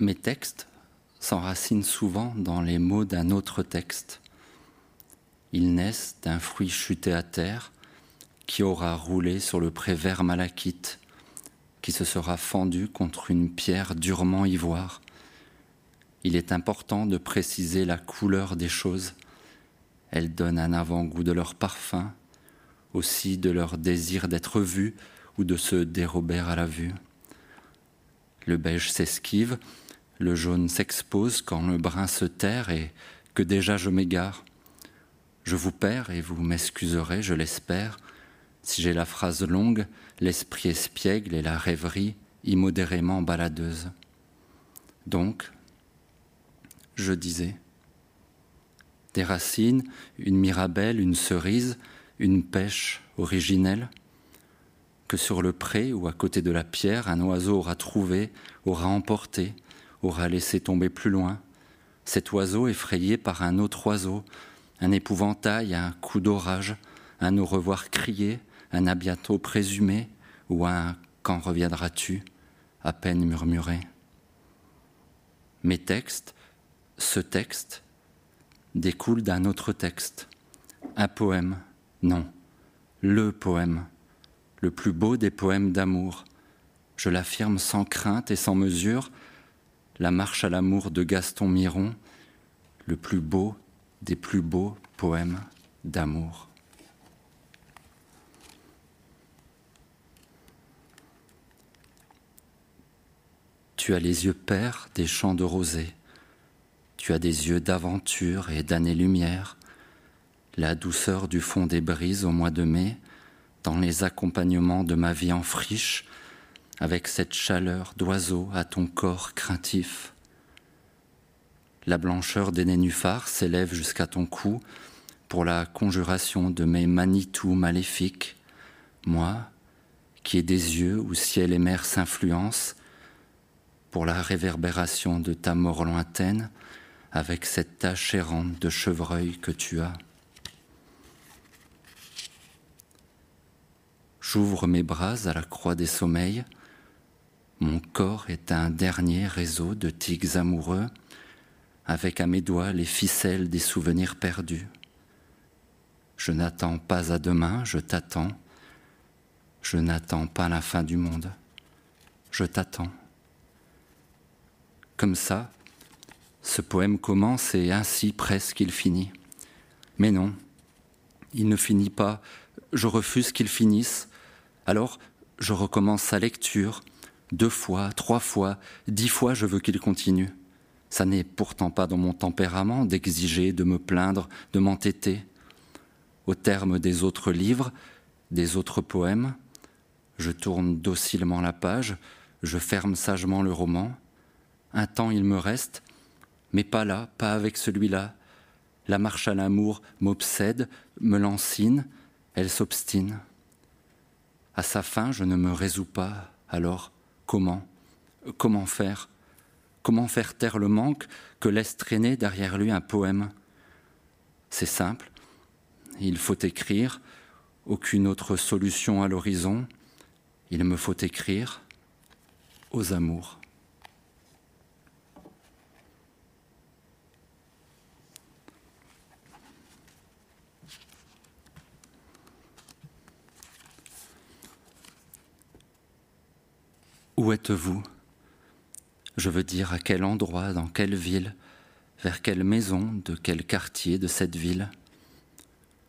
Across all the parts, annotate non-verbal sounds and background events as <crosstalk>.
Mes textes s'enracinent souvent dans les mots d'un autre texte. Ils naissent d'un fruit chuté à terre qui aura roulé sur le pré vert malachite, qui se sera fendu contre une pierre durement ivoire. Il est important de préciser la couleur des choses. Elles donnent un avant-goût de leur parfum, aussi de leur désir d'être vu ou de se dérober à la vue. Le beige s'esquive, le jaune s'expose quand le brun se terre et que déjà je m'égare. Je vous perds et vous m'excuserez, je l'espère, si j'ai la phrase longue, l'esprit espiègle et la rêverie immodérément baladeuse. Donc, je disais, des racines, une mirabelle, une cerise, une pêche originelle, que sur le pré ou à côté de la pierre, un oiseau aura trouvé, aura emporté, aura laissé tomber plus loin. Cet oiseau effrayé par un autre oiseau, un épouvantail, un coup d'orage, un au revoir crié, un à bientôt présumé, ou un quand reviendras-tu, à peine murmuré. Mes textes, ce texte, découlent d'un autre texte, un poème, non, le poème le plus beau des poèmes d'amour. Je l'affirme sans crainte et sans mesure, la marche à l'amour de Gaston Miron, le plus beau des plus beaux poèmes d'amour. Tu as les yeux pères des champs de rosée, tu as des yeux d'aventure et d'années-lumière, la douceur du fond des brises au mois de mai, dans les accompagnements de ma vie en friche, avec cette chaleur d'oiseau à ton corps craintif. La blancheur des nénuphars s'élève jusqu'à ton cou pour la conjuration de mes manitous maléfiques, moi, qui ai des yeux où ciel et mer s'influencent, pour la réverbération de ta mort lointaine, avec cette tache errante de chevreuil que tu as. J'ouvre mes bras à la croix des sommeils. Mon corps est un dernier réseau de tiges amoureux, avec à mes doigts les ficelles des souvenirs perdus. Je n'attends pas à demain, je t'attends. Je n'attends pas la fin du monde, je t'attends. Comme ça, ce poème commence et ainsi presque il finit. Mais non, il ne finit pas, je refuse qu'il finisse, alors, je recommence sa lecture, deux fois, trois fois, dix fois, je veux qu'il continue. Ça n'est pourtant pas dans mon tempérament d'exiger, de me plaindre, de m'entêter. Au terme des autres livres, des autres poèmes, je tourne docilement la page, je ferme sagement le roman. Un temps il me reste, mais pas là, pas avec celui-là. La marche à l'amour m'obsède, me lancine, elle s'obstine. À sa fin, je ne me résous pas. Alors, comment Comment faire Comment faire taire le manque que laisse traîner derrière lui un poème C'est simple. Il faut écrire. Aucune autre solution à l'horizon. Il me faut écrire aux amours. Où êtes-vous? Je veux dire à quel endroit, dans quelle ville, vers quelle maison, de quel quartier de cette ville?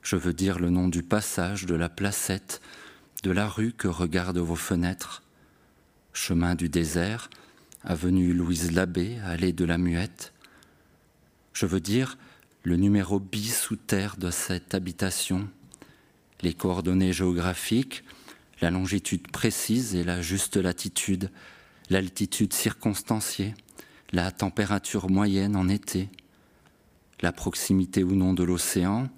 Je veux dire le nom du passage, de la placette, de la rue que regardent vos fenêtres. Chemin du désert, avenue Louise Labbé, allée de la Muette. Je veux dire le numéro bis sous terre de cette habitation, les coordonnées géographiques, la longitude précise et la juste latitude, l'altitude circonstanciée, la température moyenne en été, la proximité ou non de l'océan,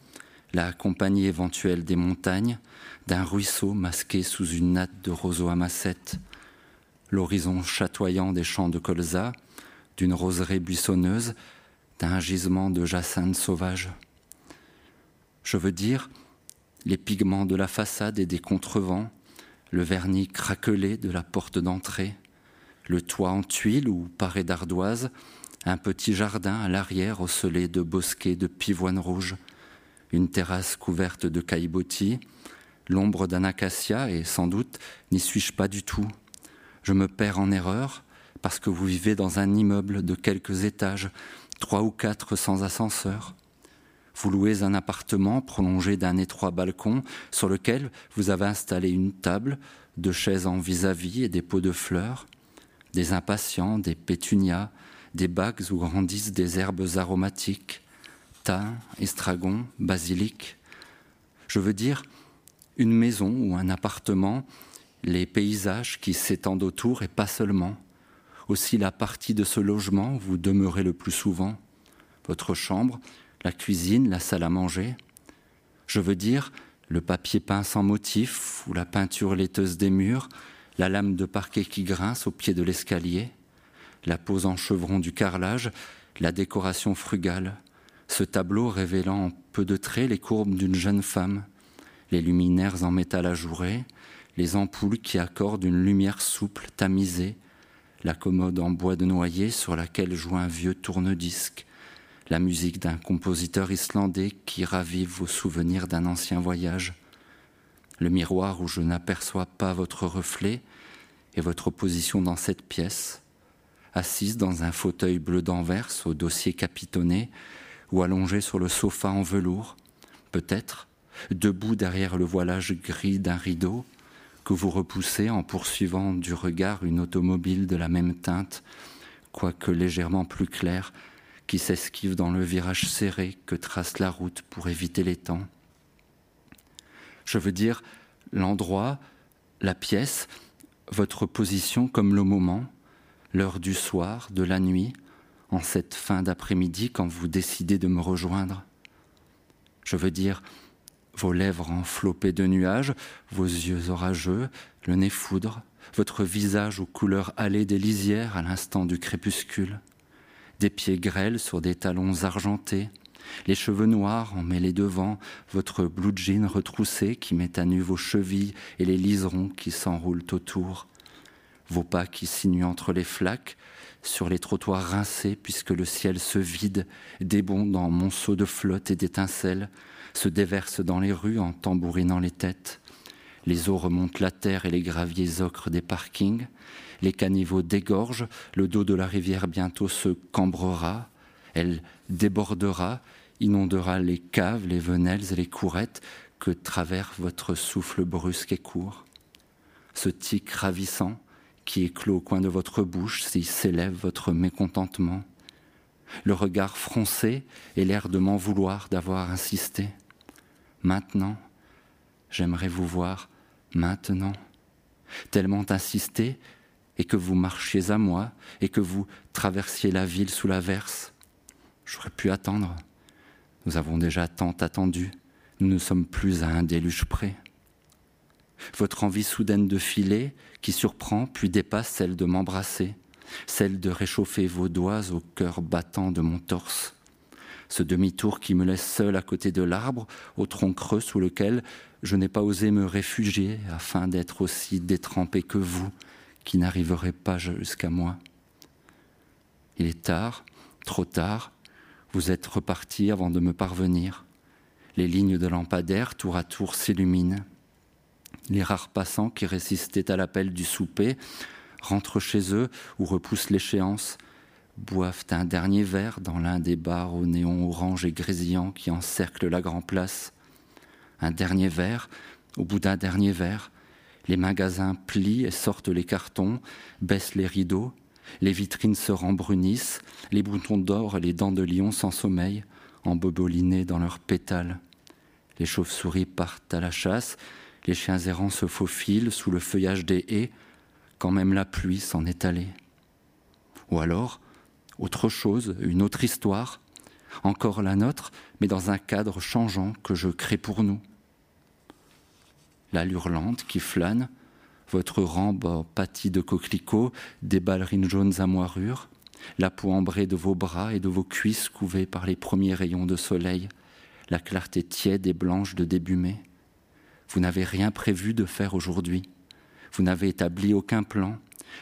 la compagnie éventuelle des montagnes, d'un ruisseau masqué sous une natte de roseaux à massette, l'horizon chatoyant des champs de colza, d'une roseraie buissonneuse, d'un gisement de jacinthe sauvage. Je veux dire les pigments de la façade et des contrevents, le vernis craquelé de la porte d'entrée, le toit en tuiles ou paré d'ardoise, un petit jardin à l'arrière ocellé de bosquets de pivoine rouge, une terrasse couverte de caillebotis, l'ombre d'un acacia, et sans doute n'y suis-je pas du tout. Je me perds en erreur parce que vous vivez dans un immeuble de quelques étages, trois ou quatre sans ascenseur. Vous louez un appartement prolongé d'un étroit balcon sur lequel vous avez installé une table, deux chaises en vis-à-vis et des pots de fleurs, des impatients, des pétunias, des bagues où grandissent des herbes aromatiques, thym, estragon, basilic. Je veux dire une maison ou un appartement, les paysages qui s'étendent autour et pas seulement. Aussi la partie de ce logement où vous demeurez le plus souvent, votre chambre, la cuisine, la salle à manger. Je veux dire le papier peint sans motif ou la peinture laiteuse des murs, la lame de parquet qui grince au pied de l'escalier, la pose en chevron du carrelage, la décoration frugale, ce tableau révélant en peu de traits les courbes d'une jeune femme, les luminaires en métal ajouré, les ampoules qui accordent une lumière souple, tamisée, la commode en bois de noyer sur laquelle joue un vieux tourne-disque, la musique d'un compositeur islandais qui ravive vos souvenirs d'un ancien voyage, le miroir où je n'aperçois pas votre reflet et votre position dans cette pièce, assise dans un fauteuil bleu d'Anvers au dossier capitonné ou allongée sur le sofa en velours, peut-être debout derrière le voilage gris d'un rideau que vous repoussez en poursuivant du regard une automobile de la même teinte, quoique légèrement plus claire, qui s'esquive dans le virage serré que trace la route pour éviter les temps. Je veux dire l'endroit, la pièce, votre position comme le moment, l'heure du soir, de la nuit, en cette fin d'après-midi quand vous décidez de me rejoindre. Je veux dire vos lèvres enfloppées de nuages, vos yeux orageux, le nez foudre, votre visage aux couleurs allées des lisières à l'instant du crépuscule des pieds grêles sur des talons argentés, les cheveux noirs emmêlés devant, votre blue jean retroussé qui met à nu vos chevilles et les liserons qui s'enroulent autour, vos pas qui sinuent entre les flaques, sur les trottoirs rincés puisque le ciel se vide, débonde en monceaux de flotte et d'étincelles, se déverse dans les rues en tambourinant les têtes. Les eaux remontent la terre et les graviers ocres des parkings, les caniveaux dégorgent, le dos de la rivière bientôt se cambrera, elle débordera, inondera les caves, les venelles et les courettes que traverse votre souffle brusque et court. Ce tic ravissant qui éclot au coin de votre bouche s'y s'élève votre mécontentement. Le regard froncé et l'air de m'en vouloir d'avoir insisté. Maintenant, j'aimerais vous voir maintenant. Tellement insisté et que vous marchiez à moi, et que vous traversiez la ville sous l'averse. J'aurais pu attendre. Nous avons déjà tant attendu. Nous ne sommes plus à un déluge près. Votre envie soudaine de filer, qui surprend puis dépasse celle de m'embrasser, celle de réchauffer vos doigts au cœur battant de mon torse. Ce demi-tour qui me laisse seul à côté de l'arbre, au tronc creux sous lequel je n'ai pas osé me réfugier afin d'être aussi détrempé que vous, qui n'arriverait pas jusqu'à moi. Il est tard, trop tard, vous êtes reparti avant de me parvenir. Les lignes de lampadaire tour à tour s'illuminent. Les rares passants qui résistaient à l'appel du souper rentrent chez eux ou repoussent l'échéance, boivent un dernier verre dans l'un des bars au néon orange et grésillant qui encerclent la grande place. Un dernier verre, au bout d'un dernier verre, les magasins plient et sortent les cartons, baissent les rideaux, les vitrines se rembrunissent, les boutons d'or et les dents de lion sans sommeil, embobolinés dans leurs pétales. Les chauves-souris partent à la chasse, les chiens errants se faufilent sous le feuillage des haies, quand même la pluie s'en est allée. Ou alors, autre chose, une autre histoire, encore la nôtre, mais dans un cadre changeant que je crée pour nous la hurlante qui flâne, votre rambe pâtie de coquelicots, des ballerines jaunes à moirure, la peau ambrée de vos bras et de vos cuisses couvées par les premiers rayons de soleil, la clarté tiède et blanche de début mai. Vous n'avez rien prévu de faire aujourd'hui. Vous n'avez établi aucun plan.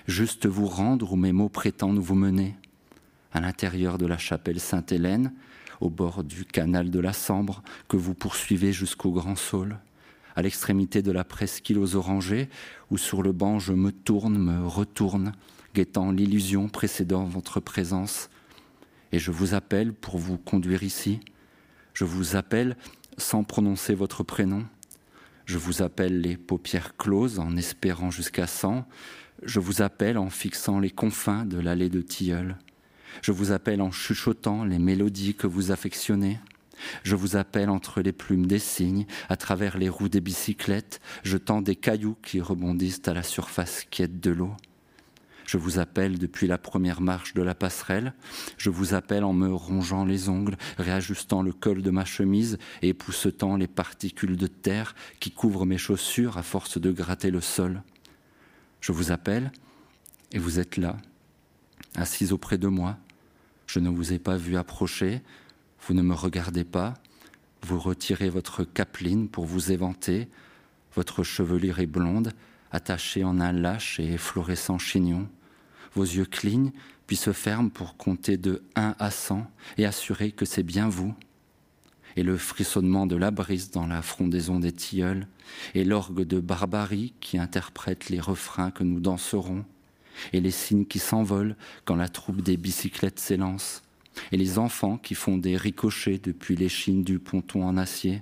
juste vous rendre où mes mots prétendent vous mener. À l'intérieur de la chapelle Sainte-Hélène, au bord du canal de la Sambre, que vous poursuivez jusqu'au Grand Saule, à l'extrémité de la presqu'île aux orangers, où sur le banc je me tourne, me retourne, guettant l'illusion précédant votre présence. Et je vous appelle pour vous conduire ici. Je vous appelle sans prononcer votre prénom. Je vous appelle les paupières closes en espérant jusqu'à cent. Je vous appelle en fixant les confins de l'allée de tilleul. Je vous appelle en chuchotant les mélodies que vous affectionnez. Je vous appelle entre les plumes des cygnes, à travers les roues des bicyclettes, jetant des cailloux qui rebondissent à la surface quiète de l'eau. Je vous appelle depuis la première marche de la passerelle. Je vous appelle en me rongeant les ongles, réajustant le col de ma chemise et époussetant les particules de terre qui couvrent mes chaussures à force de gratter le sol. Je vous appelle et vous êtes là, assise auprès de moi. Je ne vous ai pas vu approcher, vous ne me regardez pas, vous retirez votre capeline pour vous éventer, votre chevelure est blonde, attachée en un lâche et efflorescent chignon. Vos yeux clignent, puis se ferment pour compter de 1 à 100 et assurer que c'est bien vous. Et le frissonnement de la brise dans la frondaison des tilleuls, et l'orgue de barbarie qui interprète les refrains que nous danserons, et les signes qui s'envolent quand la troupe des bicyclettes s'élance, et les enfants qui font des ricochets depuis l'échine du ponton en acier.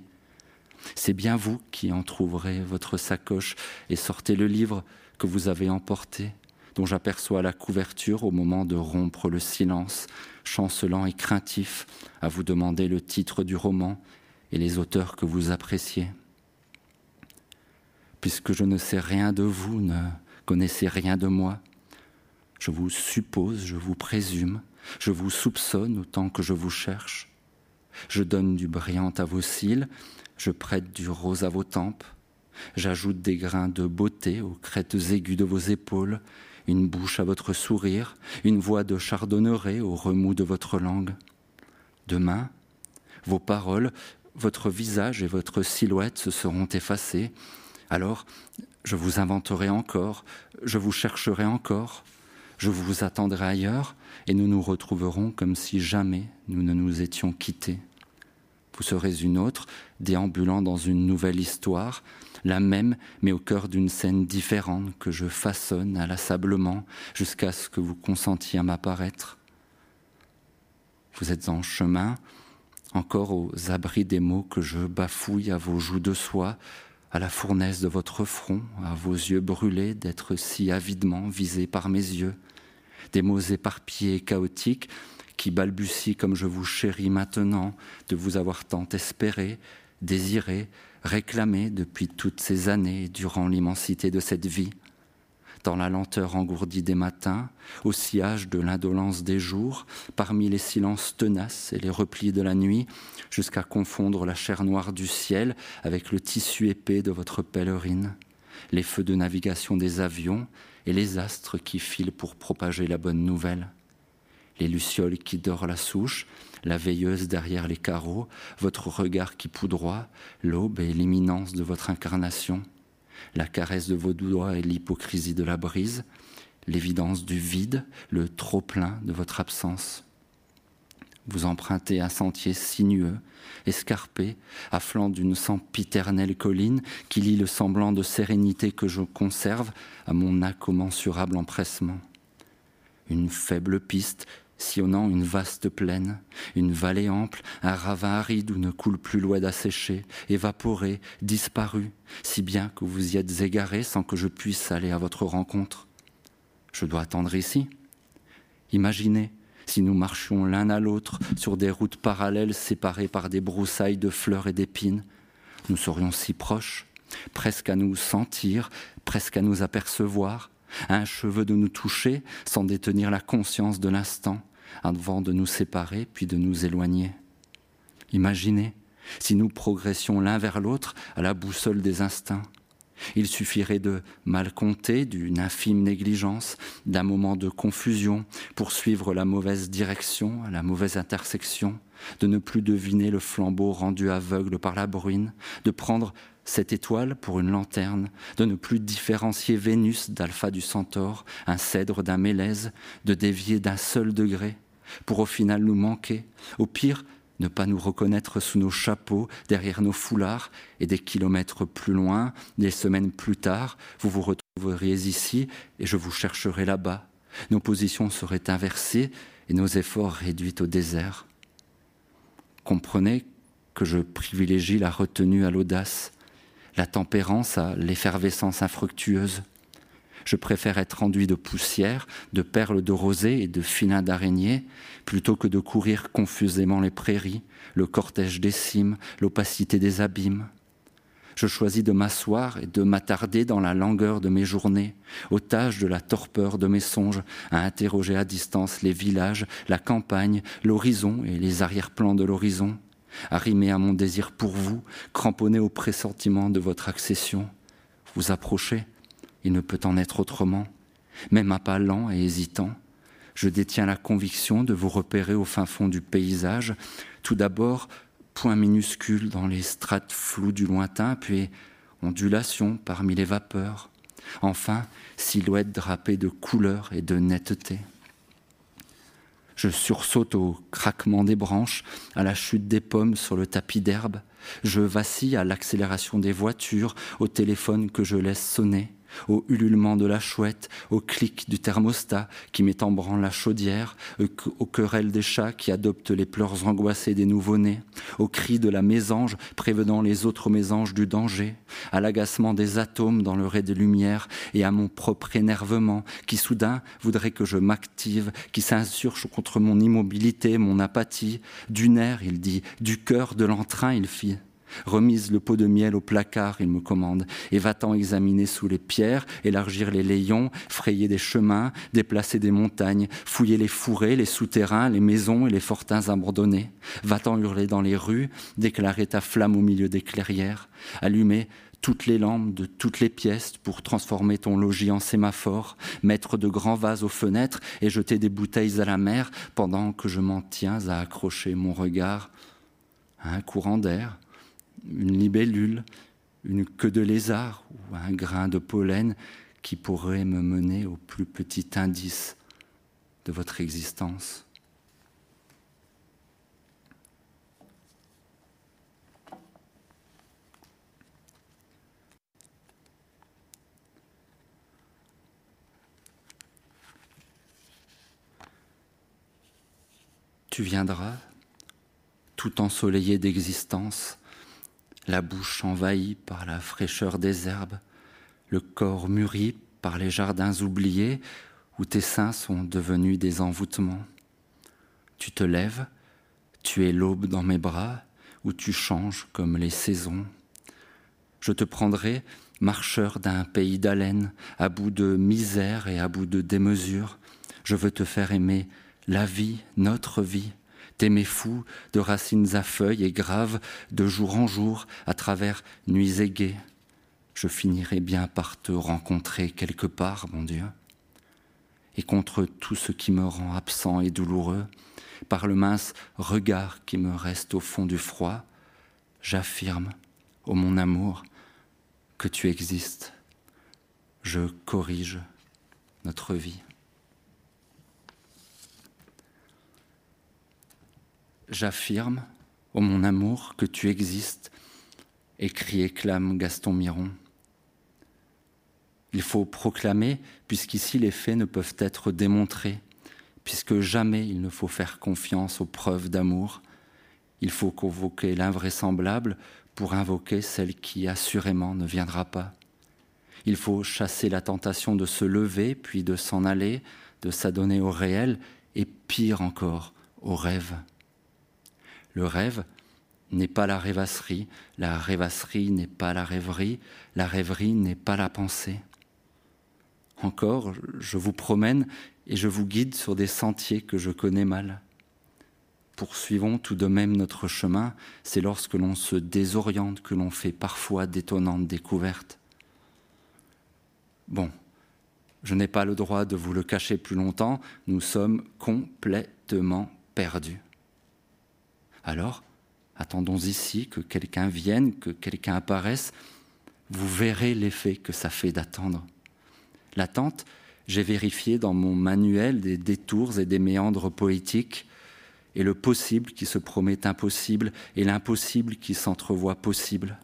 C'est bien vous qui en trouverez votre sacoche et sortez le livre que vous avez emporté dont j'aperçois la couverture au moment de rompre le silence, chancelant et craintif à vous demander le titre du roman et les auteurs que vous appréciez. Puisque je ne sais rien de vous, ne connaissez rien de moi, je vous suppose, je vous présume, je vous soupçonne autant que je vous cherche. Je donne du brillant à vos cils, je prête du rose à vos tempes, j'ajoute des grains de beauté aux crêtes aiguës de vos épaules, une bouche à votre sourire, une voix de chardonneret au remous de votre langue. Demain, vos paroles, votre visage et votre silhouette se seront effacés. Alors, je vous inventerai encore, je vous chercherai encore, je vous attendrai ailleurs, et nous nous retrouverons comme si jamais nous ne nous étions quittés. Vous serez une autre, déambulant dans une nouvelle histoire, la même, mais au cœur d'une scène différente que je façonne inlassablement jusqu'à ce que vous consentiez à m'apparaître. Vous êtes en chemin, encore aux abris des mots que je bafouille à vos joues de soie, à la fournaise de votre front, à vos yeux brûlés d'être si avidement visés par mes yeux, des mots éparpillés et chaotiques qui balbutient comme je vous chéris maintenant de vous avoir tant espéré, désiré, réclamé depuis toutes ces années durant l'immensité de cette vie, dans la lenteur engourdie des matins, au sillage de l'indolence des jours, parmi les silences tenaces et les replis de la nuit, jusqu'à confondre la chair noire du ciel avec le tissu épais de votre pèlerine, les feux de navigation des avions et les astres qui filent pour propager la bonne nouvelle, les lucioles qui dorent la souche, la veilleuse derrière les carreaux, votre regard qui poudroie, l'aube et l'imminence de votre incarnation, la caresse de vos doigts et l'hypocrisie de la brise, l'évidence du vide, le trop-plein de votre absence. Vous empruntez un sentier sinueux, escarpé, à flanc d'une sempiternelle colline qui lie le semblant de sérénité que je conserve à mon incommensurable empressement. Une faible piste sillonnant une vaste plaine, une vallée ample, un ravin aride où ne coule plus l'eau d'assécher, évaporé, disparu, si bien que vous y êtes égaré sans que je puisse aller à votre rencontre. Je dois attendre ici. Imaginez si nous marchions l'un à l'autre sur des routes parallèles séparées par des broussailles de fleurs et d'épines. Nous serions si proches, presque à nous sentir, presque à nous apercevoir, un cheveu de nous toucher sans détenir la conscience de l'instant, avant de nous séparer puis de nous éloigner. Imaginez si nous progressions l'un vers l'autre à la boussole des instincts. Il suffirait de mal compter, d'une infime négligence, d'un moment de confusion pour suivre la mauvaise direction, la mauvaise intersection, de ne plus deviner le flambeau rendu aveugle par la bruine, de prendre cette étoile pour une lanterne, de ne plus différencier Vénus d'Alpha du Centaure, un cèdre d'un mélèze, de dévier d'un seul degré, pour au final nous manquer, au pire ne pas nous reconnaître sous nos chapeaux, derrière nos foulards, et des kilomètres plus loin, des semaines plus tard, vous vous retrouveriez ici et je vous chercherai là-bas. Nos positions seraient inversées et nos efforts réduits au désert. Comprenez que je privilégie la retenue à l'audace, la tempérance à l'effervescence infructueuse. Je préfère être enduit de poussière, de perles de rosée et de filins d'araignée, plutôt que de courir confusément les prairies, le cortège des cimes, l'opacité des abîmes. Je choisis de m'asseoir et de m'attarder dans la langueur de mes journées, otage de la torpeur de mes songes, à interroger à distance les villages, la campagne, l'horizon et les arrière-plans de l'horizon, arrimé à mon désir pour vous, cramponné au pressentiment de votre accession. Vous approchez, il ne peut en être autrement. Même à pas lent et hésitant, je détiens la conviction de vous repérer au fin fond du paysage, tout d'abord point minuscule dans les strates floues du lointain, puis ondulation parmi les vapeurs, enfin silhouette drapée de couleurs et de netteté. Je sursaute au craquement des branches, à la chute des pommes sur le tapis d'herbe. Je vacille à l'accélération des voitures, au téléphone que je laisse sonner au ululement de la chouette, au clic du thermostat qui met en branle la chaudière, aux querelles des chats qui adoptent les pleurs angoissés des nouveau-nés, aux cris de la mésange prévenant les autres mésanges du danger, à l'agacement des atomes dans le ray des lumières et à mon propre énervement qui soudain voudrait que je m'active, qui s'insurge contre mon immobilité, mon apathie, du nerf, il dit, du cœur, de l'entrain, il fit. Remise le pot de miel au placard, il me commande, et va-t'en examiner sous les pierres, élargir les layons, frayer des chemins, déplacer des montagnes, fouiller les fourrés, les souterrains, les maisons et les fortins abandonnés. Va-t'en hurler dans les rues, déclarer ta flamme au milieu des clairières, allumer toutes les lampes de toutes les pièces pour transformer ton logis en sémaphore, mettre de grands vases aux fenêtres et jeter des bouteilles à la mer pendant que je m'en tiens à accrocher mon regard à un courant d'air une libellule, une queue de lézard ou un grain de pollen qui pourrait me mener au plus petit indice de votre existence. Tu viendras, tout ensoleillé d'existence, la bouche envahie par la fraîcheur des herbes, le corps mûri par les jardins oubliés où tes seins sont devenus des envoûtements. Tu te lèves, tu es l'aube dans mes bras, où tu changes comme les saisons. Je te prendrai, marcheur d'un pays d'haleine, à bout de misère et à bout de démesure. Je veux te faire aimer la vie, notre vie, t'aimer fou, de racines à feuilles et graves, de jour en jour, à travers nuits aiguës. Je finirai bien par te rencontrer quelque part, mon Dieu. Et contre tout ce qui me rend absent et douloureux, par le mince regard qui me reste au fond du froid, j'affirme, ô mon amour, que tu existes. Je corrige notre vie. J'affirme, ô mon amour, que tu existes, écrit et clame Gaston Miron. Il faut proclamer, puisqu'ici les faits ne peuvent être démontrés, puisque jamais il ne faut faire confiance aux preuves d'amour. Il faut convoquer l'invraisemblable pour invoquer celle qui assurément ne viendra pas. Il faut chasser la tentation de se lever, puis de s'en aller, de s'adonner au réel, et pire encore, au rêve. Le rêve n'est pas la rêvasserie, la rêvasserie n'est pas la rêverie, la rêverie n'est pas la pensée. Encore, je vous promène et je vous guide sur des sentiers que je connais mal. Poursuivons tout de même notre chemin, c'est lorsque l'on se désoriente que l'on fait parfois d'étonnantes découvertes. Bon, je n'ai pas le droit de vous le cacher plus longtemps, nous sommes complètement perdus. Alors, attendons ici que quelqu'un vienne, que quelqu'un apparaisse, vous verrez l'effet que ça fait d'attendre. L'attente, j'ai vérifié dans mon manuel des détours et des méandres poétiques, et le possible qui se promet impossible, et l'impossible qui s'entrevoit possible.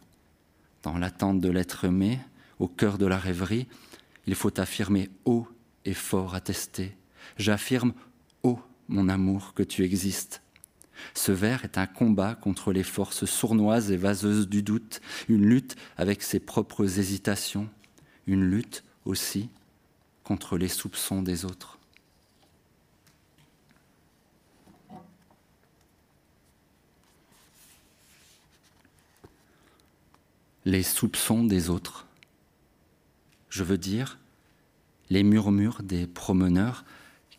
Dans l'attente de l'être aimé, au cœur de la rêverie, il faut affirmer haut et fort attesté. J'affirme haut, mon amour, que tu existes. Ce vers est un combat contre les forces sournoises et vaseuses du doute, une lutte avec ses propres hésitations, une lutte aussi contre les soupçons des autres. Les soupçons des autres. Je veux dire, les murmures des promeneurs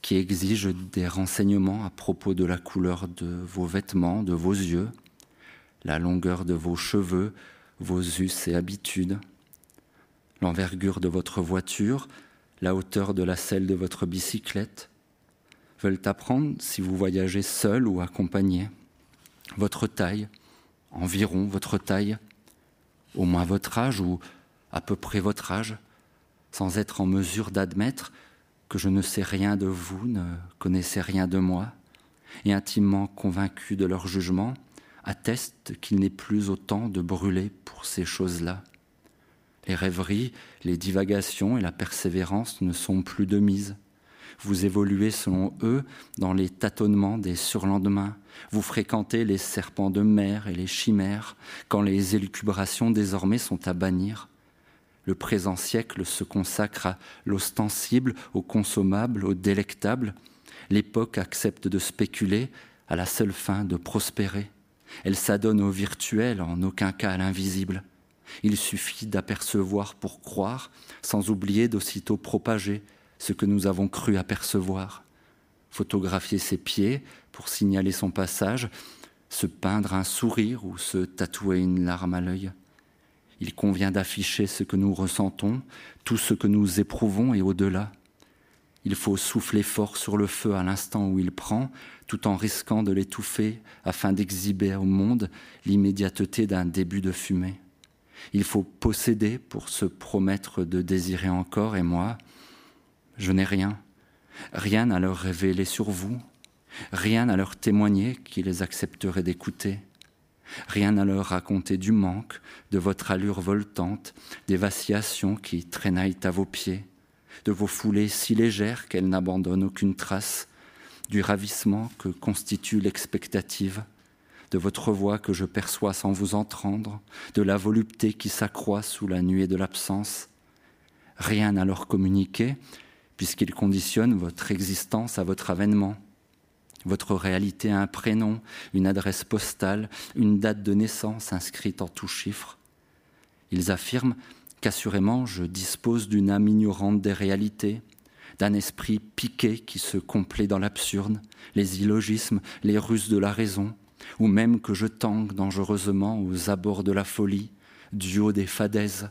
qui exigent des renseignements à propos de la couleur de vos vêtements, de vos yeux, la longueur de vos cheveux, vos us et habitudes, l'envergure de votre voiture, la hauteur de la selle de votre bicyclette, veulent apprendre si vous voyagez seul ou accompagné, votre taille, environ votre taille, au moins votre âge ou à peu près votre âge, sans être en mesure d'admettre que je ne sais rien de vous, ne connaissez rien de moi, et intimement convaincu de leur jugement, attestent qu'il n'est plus autant de brûler pour ces choses-là. Les rêveries, les divagations et la persévérance ne sont plus de mise. Vous évoluez selon eux dans les tâtonnements des surlendemains. Vous fréquentez les serpents de mer et les chimères quand les élucubrations désormais sont à bannir. Le présent siècle se consacre à l'ostensible, au consommable, au délectable. L'époque accepte de spéculer à la seule fin de prospérer. Elle s'adonne au virtuel, en aucun cas à l'invisible. Il suffit d'apercevoir pour croire, sans oublier d'aussitôt propager ce que nous avons cru apercevoir. Photographier ses pieds pour signaler son passage, se peindre un sourire ou se tatouer une larme à l'œil. Il convient d'afficher ce que nous ressentons, tout ce que nous éprouvons et au-delà. Il faut souffler fort sur le feu à l'instant où il prend, tout en risquant de l'étouffer afin d'exhiber au monde l'immédiateté d'un début de fumée. Il faut posséder pour se promettre de désirer encore, et moi, je n'ai rien, rien à leur révéler sur vous, rien à leur témoigner qu'ils accepteraient d'écouter. Rien à leur raconter du manque, de votre allure voltante, des vaccillations qui traînaillent à vos pieds, de vos foulées si légères qu'elles n'abandonnent aucune trace, du ravissement que constitue l'expectative, de votre voix que je perçois sans vous entendre, de la volupté qui s'accroît sous la nuée de l'absence. Rien à leur communiquer, puisqu'ils conditionnent votre existence à votre avènement votre réalité a un prénom, une adresse postale, une date de naissance inscrite en tout chiffre. Ils affirment qu'assurément je dispose d'une âme ignorante des réalités, d'un esprit piqué qui se complaît dans l'absurde, les illogismes, les ruses de la raison, ou même que je tangue dangereusement aux abords de la folie, du haut des fadaises,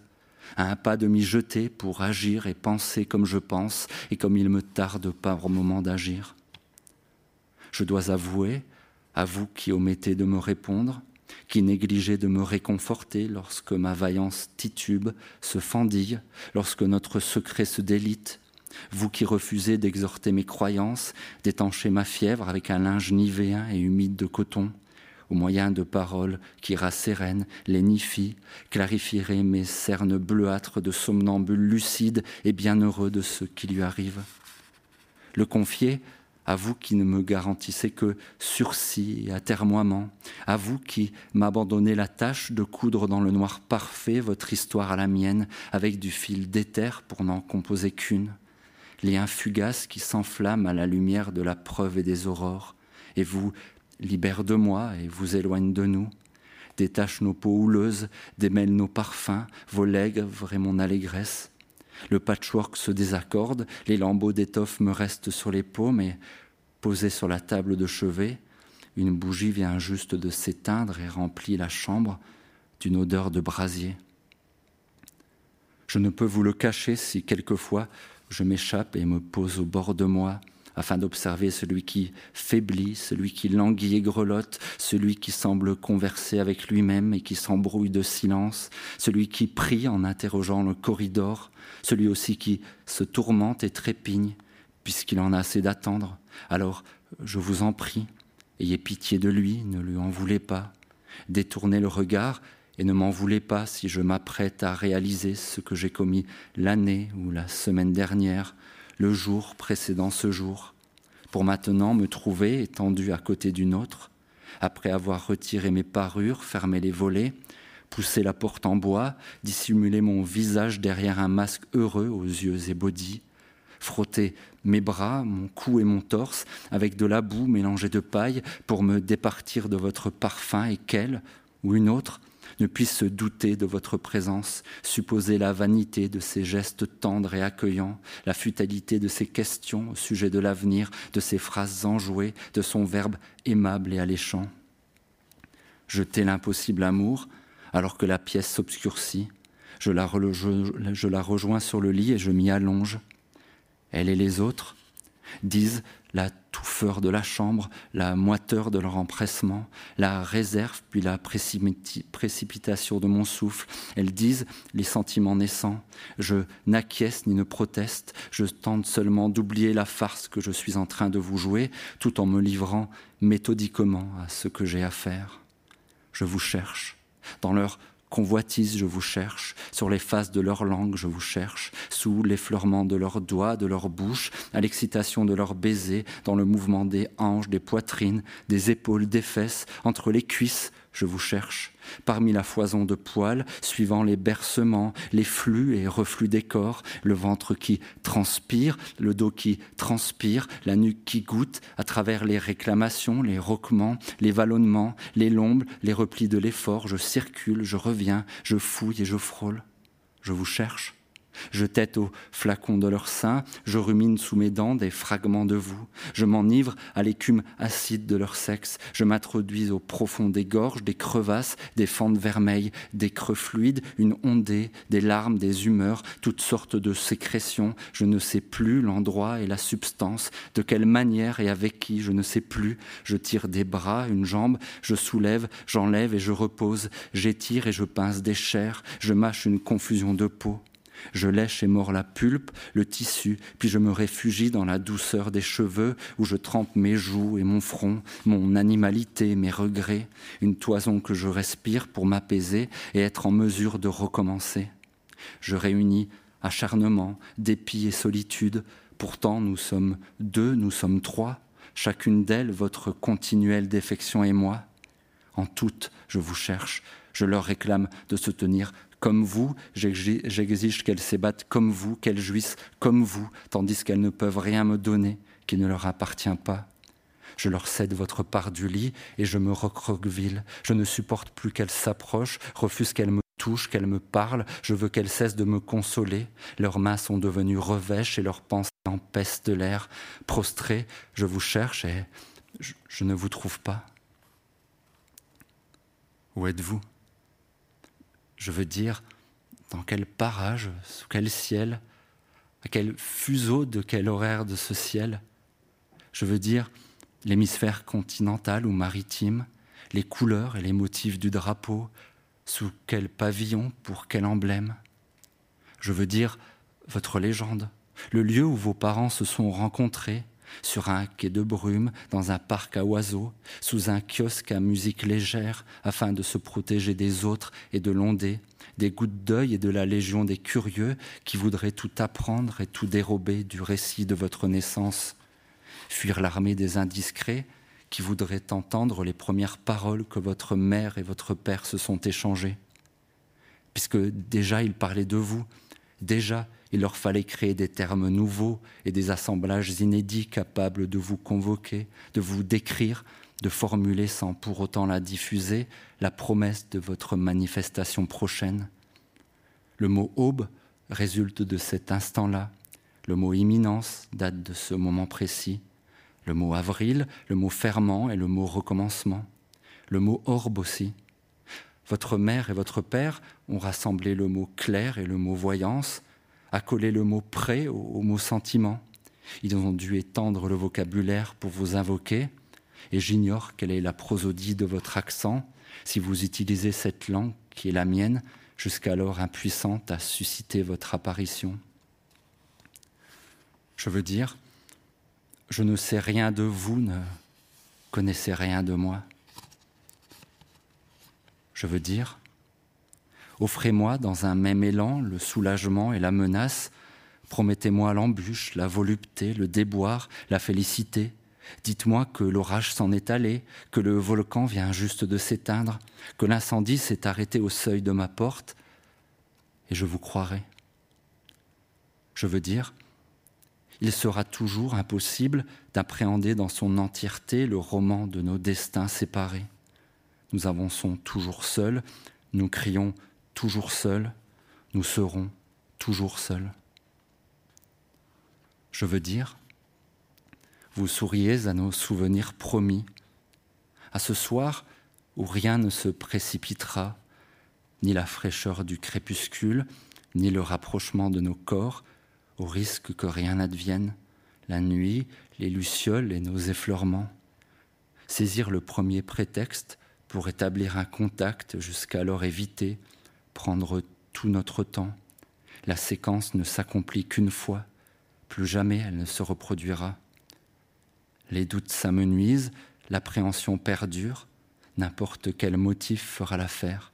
à un pas de m'y jeter pour agir et penser comme je pense et comme il me tarde par moment d'agir je dois avouer, à vous qui omettez de me répondre, qui négligez de me réconforter lorsque ma vaillance titube, se fendille, lorsque notre secret se délite, vous qui refusez d'exhorter mes croyances, d'étancher ma fièvre avec un linge nivéen et humide de coton, au moyen de paroles qui rassérènent, les nifient, clarifierez mes cernes bleuâtres de somnambules lucides et bienheureux de ce qui lui arrive. Le confier à vous qui ne me garantissez que sursis et atermoiement, à vous qui m'abandonnez la tâche de coudre dans le noir parfait votre histoire à la mienne avec du fil d'éther pour n'en composer qu'une, lien fugace qui s'enflamme à la lumière de la preuve et des aurores, et vous libère de moi et vous éloigne de nous, détache nos peaux houleuses, démêle nos parfums, vos legs et mon allégresse, le patchwork se désaccorde, les lambeaux d'étoffe me restent sur les paumes et, posés sur la table de chevet, une bougie vient juste de s'éteindre et remplit la chambre d'une odeur de brasier. Je ne peux vous le cacher si quelquefois je m'échappe et me pose au bord de moi, afin d'observer celui qui faiblit, celui qui languit et grelotte, celui qui semble converser avec lui-même et qui s'embrouille de silence, celui qui prie en interrogeant le corridor, celui aussi qui se tourmente et trépigne, puisqu'il en a assez d'attendre. Alors, je vous en prie, ayez pitié de lui, ne lui en voulez pas. Détournez le regard et ne m'en voulez pas si je m'apprête à réaliser ce que j'ai commis l'année ou la semaine dernière, le jour précédant ce jour, pour maintenant me trouver étendu à côté d'une autre, après avoir retiré mes parures, fermé les volets, poussé la porte en bois, dissimulé mon visage derrière un masque heureux aux yeux ébaudis, frotter mes bras, mon cou et mon torse avec de la boue mélangée de paille pour me départir de votre parfum et qu'elle, ou une autre, ne puisse se douter de votre présence, supposer la vanité de ces gestes tendres et accueillants, la futalité de ses questions au sujet de l'avenir, de ses phrases enjouées, de son verbe aimable et alléchant. Jeter l'impossible amour alors que la pièce s'obscurcit. Je la rejoins sur le lit et je m'y allonge. Elle et les autres disent la touffeur de la chambre, la moiteur de leur empressement, la réserve puis la précipitation de mon souffle. Elles disent les sentiments naissants. Je n'acquiesce ni ne proteste, je tente seulement d'oublier la farce que je suis en train de vous jouer, tout en me livrant méthodiquement à ce que j'ai à faire. Je vous cherche. Dans leur convoitise, je vous cherche, sur les faces de leur langue, je vous cherche, sous l'effleurement de leurs doigts, de leur bouche, à l'excitation de leurs baisers, dans le mouvement des hanches, des poitrines, des épaules, des fesses, entre les cuisses, je vous cherche, parmi la foison de poils, suivant les bercements, les flux et reflux des corps, le ventre qui transpire, le dos qui transpire, la nuque qui goûte, à travers les réclamations, les roquements, les vallonnements, les lombes, les replis de l'effort, je circule, je reviens, je fouille et je frôle. Je vous cherche, je tête au flacon de leur sein, je rumine sous mes dents des fragments de vous, je m'enivre à l'écume acide de leur sexe, je m'introduis au profond des gorges, des crevasses, des fentes vermeilles, des creux fluides, une ondée, des larmes, des humeurs, toutes sortes de sécrétions, je ne sais plus l'endroit et la substance, de quelle manière et avec qui, je ne sais plus, je tire des bras, une jambe, je soulève, j'enlève et je repose, j'étire et je pince des chairs, je mâche une confusion de peau. Je lèche et mords la pulpe, le tissu, puis je me réfugie dans la douceur des cheveux où je trempe mes joues et mon front, mon animalité, mes regrets, une toison que je respire pour m'apaiser et être en mesure de recommencer. Je réunis acharnement, dépit et solitude. Pourtant, nous sommes deux, nous sommes trois, chacune d'elles votre continuelle défection et moi. En toutes, je vous cherche, je leur réclame de se tenir comme vous, j'exige qu'elles s'ébattent comme vous, qu'elles jouissent comme vous, tandis qu'elles ne peuvent rien me donner qui ne leur appartient pas. Je leur cède votre part du lit et je me recroqueville. Je ne supporte plus qu'elles s'approchent, refuse qu'elles me touchent, qu'elles me parlent. Je veux qu'elles cessent de me consoler. Leurs mains sont devenues revêches et leurs pensées empestent l'air. Prostré, je vous cherche et je ne vous trouve pas. Où êtes-vous? Je veux dire, dans quel parage, sous quel ciel, à quel fuseau de quel horaire de ce ciel. Je veux dire, l'hémisphère continental ou maritime, les couleurs et les motifs du drapeau, sous quel pavillon, pour quel emblème. Je veux dire, votre légende, le lieu où vos parents se sont rencontrés, sur un quai de brume, dans un parc à oiseaux, sous un kiosque à musique légère, afin de se protéger des autres et de l'onder, des gouttes d'œil et de la légion des curieux qui voudraient tout apprendre et tout dérober du récit de votre naissance, fuir l'armée des indiscrets qui voudraient entendre les premières paroles que votre mère et votre père se sont échangées. Puisque déjà ils parlaient de vous, déjà il leur fallait créer des termes nouveaux et des assemblages inédits capables de vous convoquer, de vous décrire, de formuler sans pour autant la diffuser la promesse de votre manifestation prochaine. Le mot aube résulte de cet instant-là. Le mot imminence date de ce moment précis. Le mot avril, le mot ferment et le mot recommencement. Le mot orbe aussi. Votre mère et votre père ont rassemblé le mot clair et le mot voyance, accolé le mot prêt au, mot sentiment. Ils ont dû étendre le vocabulaire pour vous invoquer, et j'ignore quelle est la prosodie de votre accent si vous utilisez cette langue qui est la mienne, jusqu'alors impuissante à susciter votre apparition. Je veux dire, je ne sais rien de vous, ne connaissez rien de moi. Je veux dire, offrez-moi dans un même élan le soulagement et la menace, promettez-moi l'embûche, la volupté, le déboire, la félicité, Dites-moi que l'orage s'en est allé, que le volcan vient juste de s'éteindre, que l'incendie s'est arrêté au seuil de ma porte, et je vous croirai. Je veux dire, il sera toujours impossible d'appréhender dans son entièreté le roman de nos destins séparés. Nous avançons toujours seuls, nous crions toujours seuls, nous serons toujours seuls. Je veux dire, vous souriez à nos souvenirs promis, à ce soir où rien ne se précipitera, ni la fraîcheur du crépuscule, ni le rapprochement de nos corps, au risque que rien n'advienne, la nuit, les lucioles et nos effleurements. Saisir le premier prétexte pour établir un contact jusqu'alors évité, prendre tout notre temps. La séquence ne s'accomplit qu'une fois, plus jamais elle ne se reproduira. Les doutes s'amenuisent, l'appréhension perdure, n'importe quel motif fera l'affaire,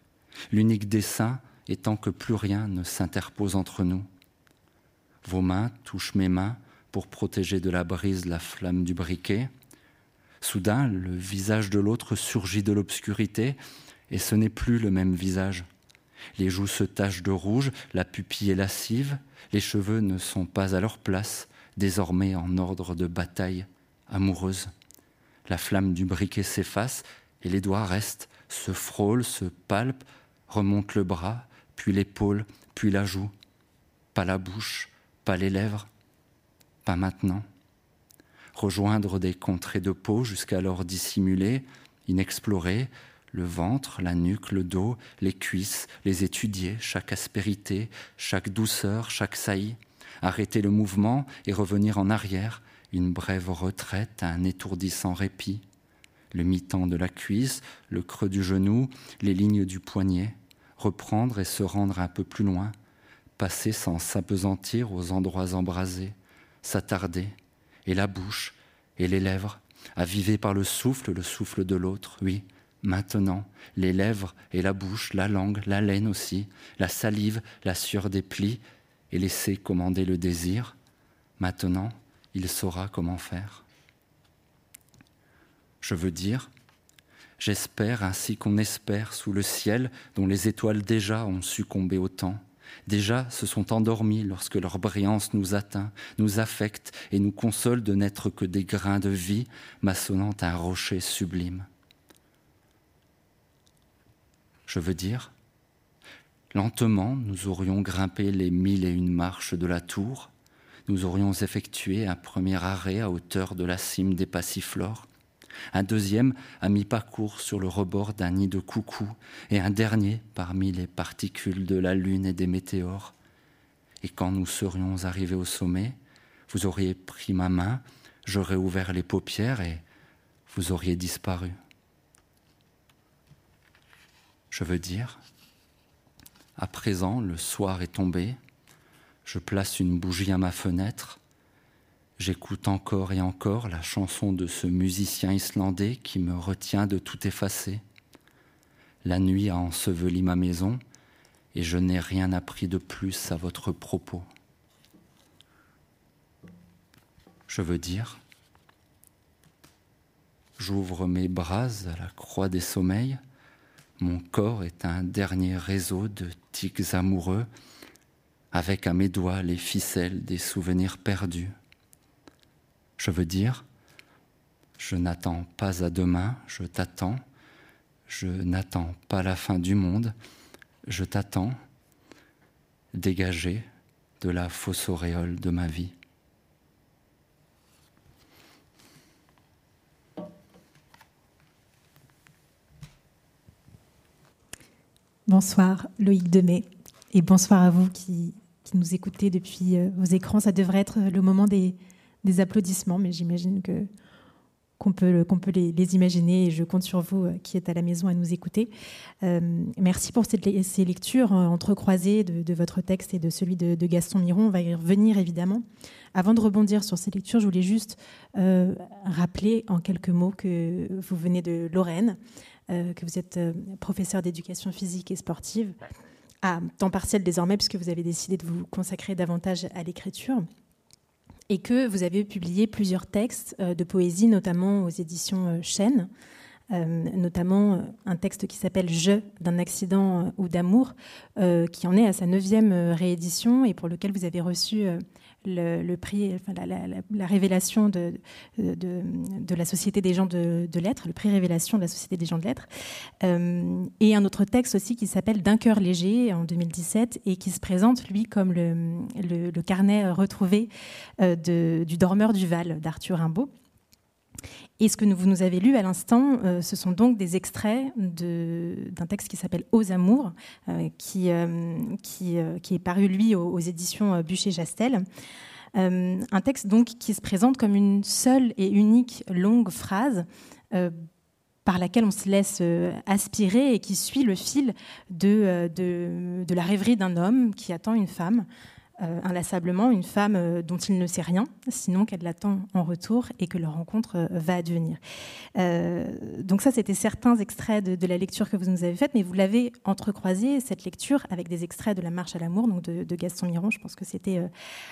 l'unique dessein étant que plus rien ne s'interpose entre nous. Vos mains touchent mes mains pour protéger de la brise la flamme du briquet. Soudain, le visage de l'autre surgit de l'obscurité, et ce n'est plus le même visage. Les joues se tachent de rouge, la pupille est lascive, les cheveux ne sont pas à leur place, désormais en ordre de bataille amoureuse. La flamme du briquet s'efface et les doigts restent, se frôlent, se palpent, remontent le bras, puis l'épaule, puis la joue. Pas la bouche, pas les lèvres, pas maintenant. Rejoindre des contrées de peau jusqu'alors dissimulées, inexplorées, le ventre, la nuque, le dos, les cuisses, les étudier, chaque aspérité, chaque douceur, chaque saillie, arrêter le mouvement et revenir en arrière, une brève retraite, un étourdissant répit, le mi-temps de la cuisse, le creux du genou, les lignes du poignet, reprendre et se rendre un peu plus loin, passer sans s'apesantir aux endroits embrasés, s'attarder, et la bouche, et les lèvres, avivées par le souffle, le souffle de l'autre, oui, maintenant, les lèvres et la bouche, la langue, la laine aussi, la salive, la sueur des plis, et laisser commander le désir, maintenant, il saura comment faire. Je veux dire, j'espère ainsi qu'on espère sous le ciel dont les étoiles déjà ont succombé au temps, déjà se sont endormies lorsque leur brillance nous atteint, nous affecte et nous console de n'être que des grains de vie maçonnant un rocher sublime. Je veux dire, lentement nous aurions grimpé les mille et une marches de la tour, nous aurions effectué un premier arrêt à hauteur de la cime des passiflores, un deuxième à mi-parcours sur le rebord d'un nid de coucou, et un dernier parmi les particules de la lune et des météores. Et quand nous serions arrivés au sommet, vous auriez pris ma main, j'aurais ouvert les paupières et vous auriez disparu. Je veux dire, à présent le soir est tombé, je place une bougie à ma fenêtre. J'écoute encore et encore la chanson de ce musicien islandais qui me retient de tout effacer. La nuit a enseveli ma maison et je n'ai rien appris de plus à votre propos. Je veux dire, j'ouvre mes bras à la croix des sommeils, mon corps est un dernier réseau de tics amoureux avec à mes doigts les ficelles des souvenirs perdus. Je veux dire, je n'attends pas à demain, je t'attends, je n'attends pas la fin du monde, je t'attends, dégagé de la fausse auréole de ma vie. Bonsoir Loïc Demey et bonsoir à vous qui nous écoutez depuis euh, vos écrans, ça devrait être le moment des, applaudissements, mais j'imagine que qu'on peut, les, imaginer et je compte sur vous euh, qui êtes à la maison à nous écouter. Euh, merci pour ces lectures entrecroisées de, votre texte et de celui de, Gaston Miron. On va y revenir évidemment. Avant de rebondir sur ces lectures, je voulais juste rappeler en quelques mots que vous venez de Lorraine, que vous êtes professeur d'éducation physique et sportive à temps partiel désormais puisque vous avez décidé de vous consacrer davantage à l'écriture et que vous avez publié plusieurs textes euh, de poésie, notamment aux éditions euh, euh, notamment un texte qui s'appelle Je d'un accident ou d'amour, qui en est à sa neuvième réédition et pour lequel vous avez reçu le, prix, la, révélation de, de, la Société des gens de, lettres, le prix révélation de la Société des gens de lettres, euh, et un autre texte aussi qui s'appelle D'un cœur léger en 2017 et qui se présente lui comme le, carnet retrouvé euh, du dormeur du Val d'Arthur Rimbaud. Et ce que vous nous avez lu à l'instant, euh, ce sont donc des extraits d'un texte qui s'appelle Aux Amours, euh, qui, euh, qui, qui, est paru, lui, aux, éditions Bûcher-Jastel. un texte donc qui se présente comme une seule et unique longue phrase par laquelle on se laisse aspirer et qui suit le fil de, de, de la rêverie d'un homme qui attend une femme. Euh, inlassablement une femme euh, dont il ne sait rien, sinon qu'elle l'attend en retour et que leur rencontre euh, va advenir. donc ça, c'était certains extraits de, la lecture que vous nous avez faite, mais vous l'avez entrecroisé, cette lecture, avec des extraits de La Marche à l'amour, donc de, Gaston Miron. Je pense que c'était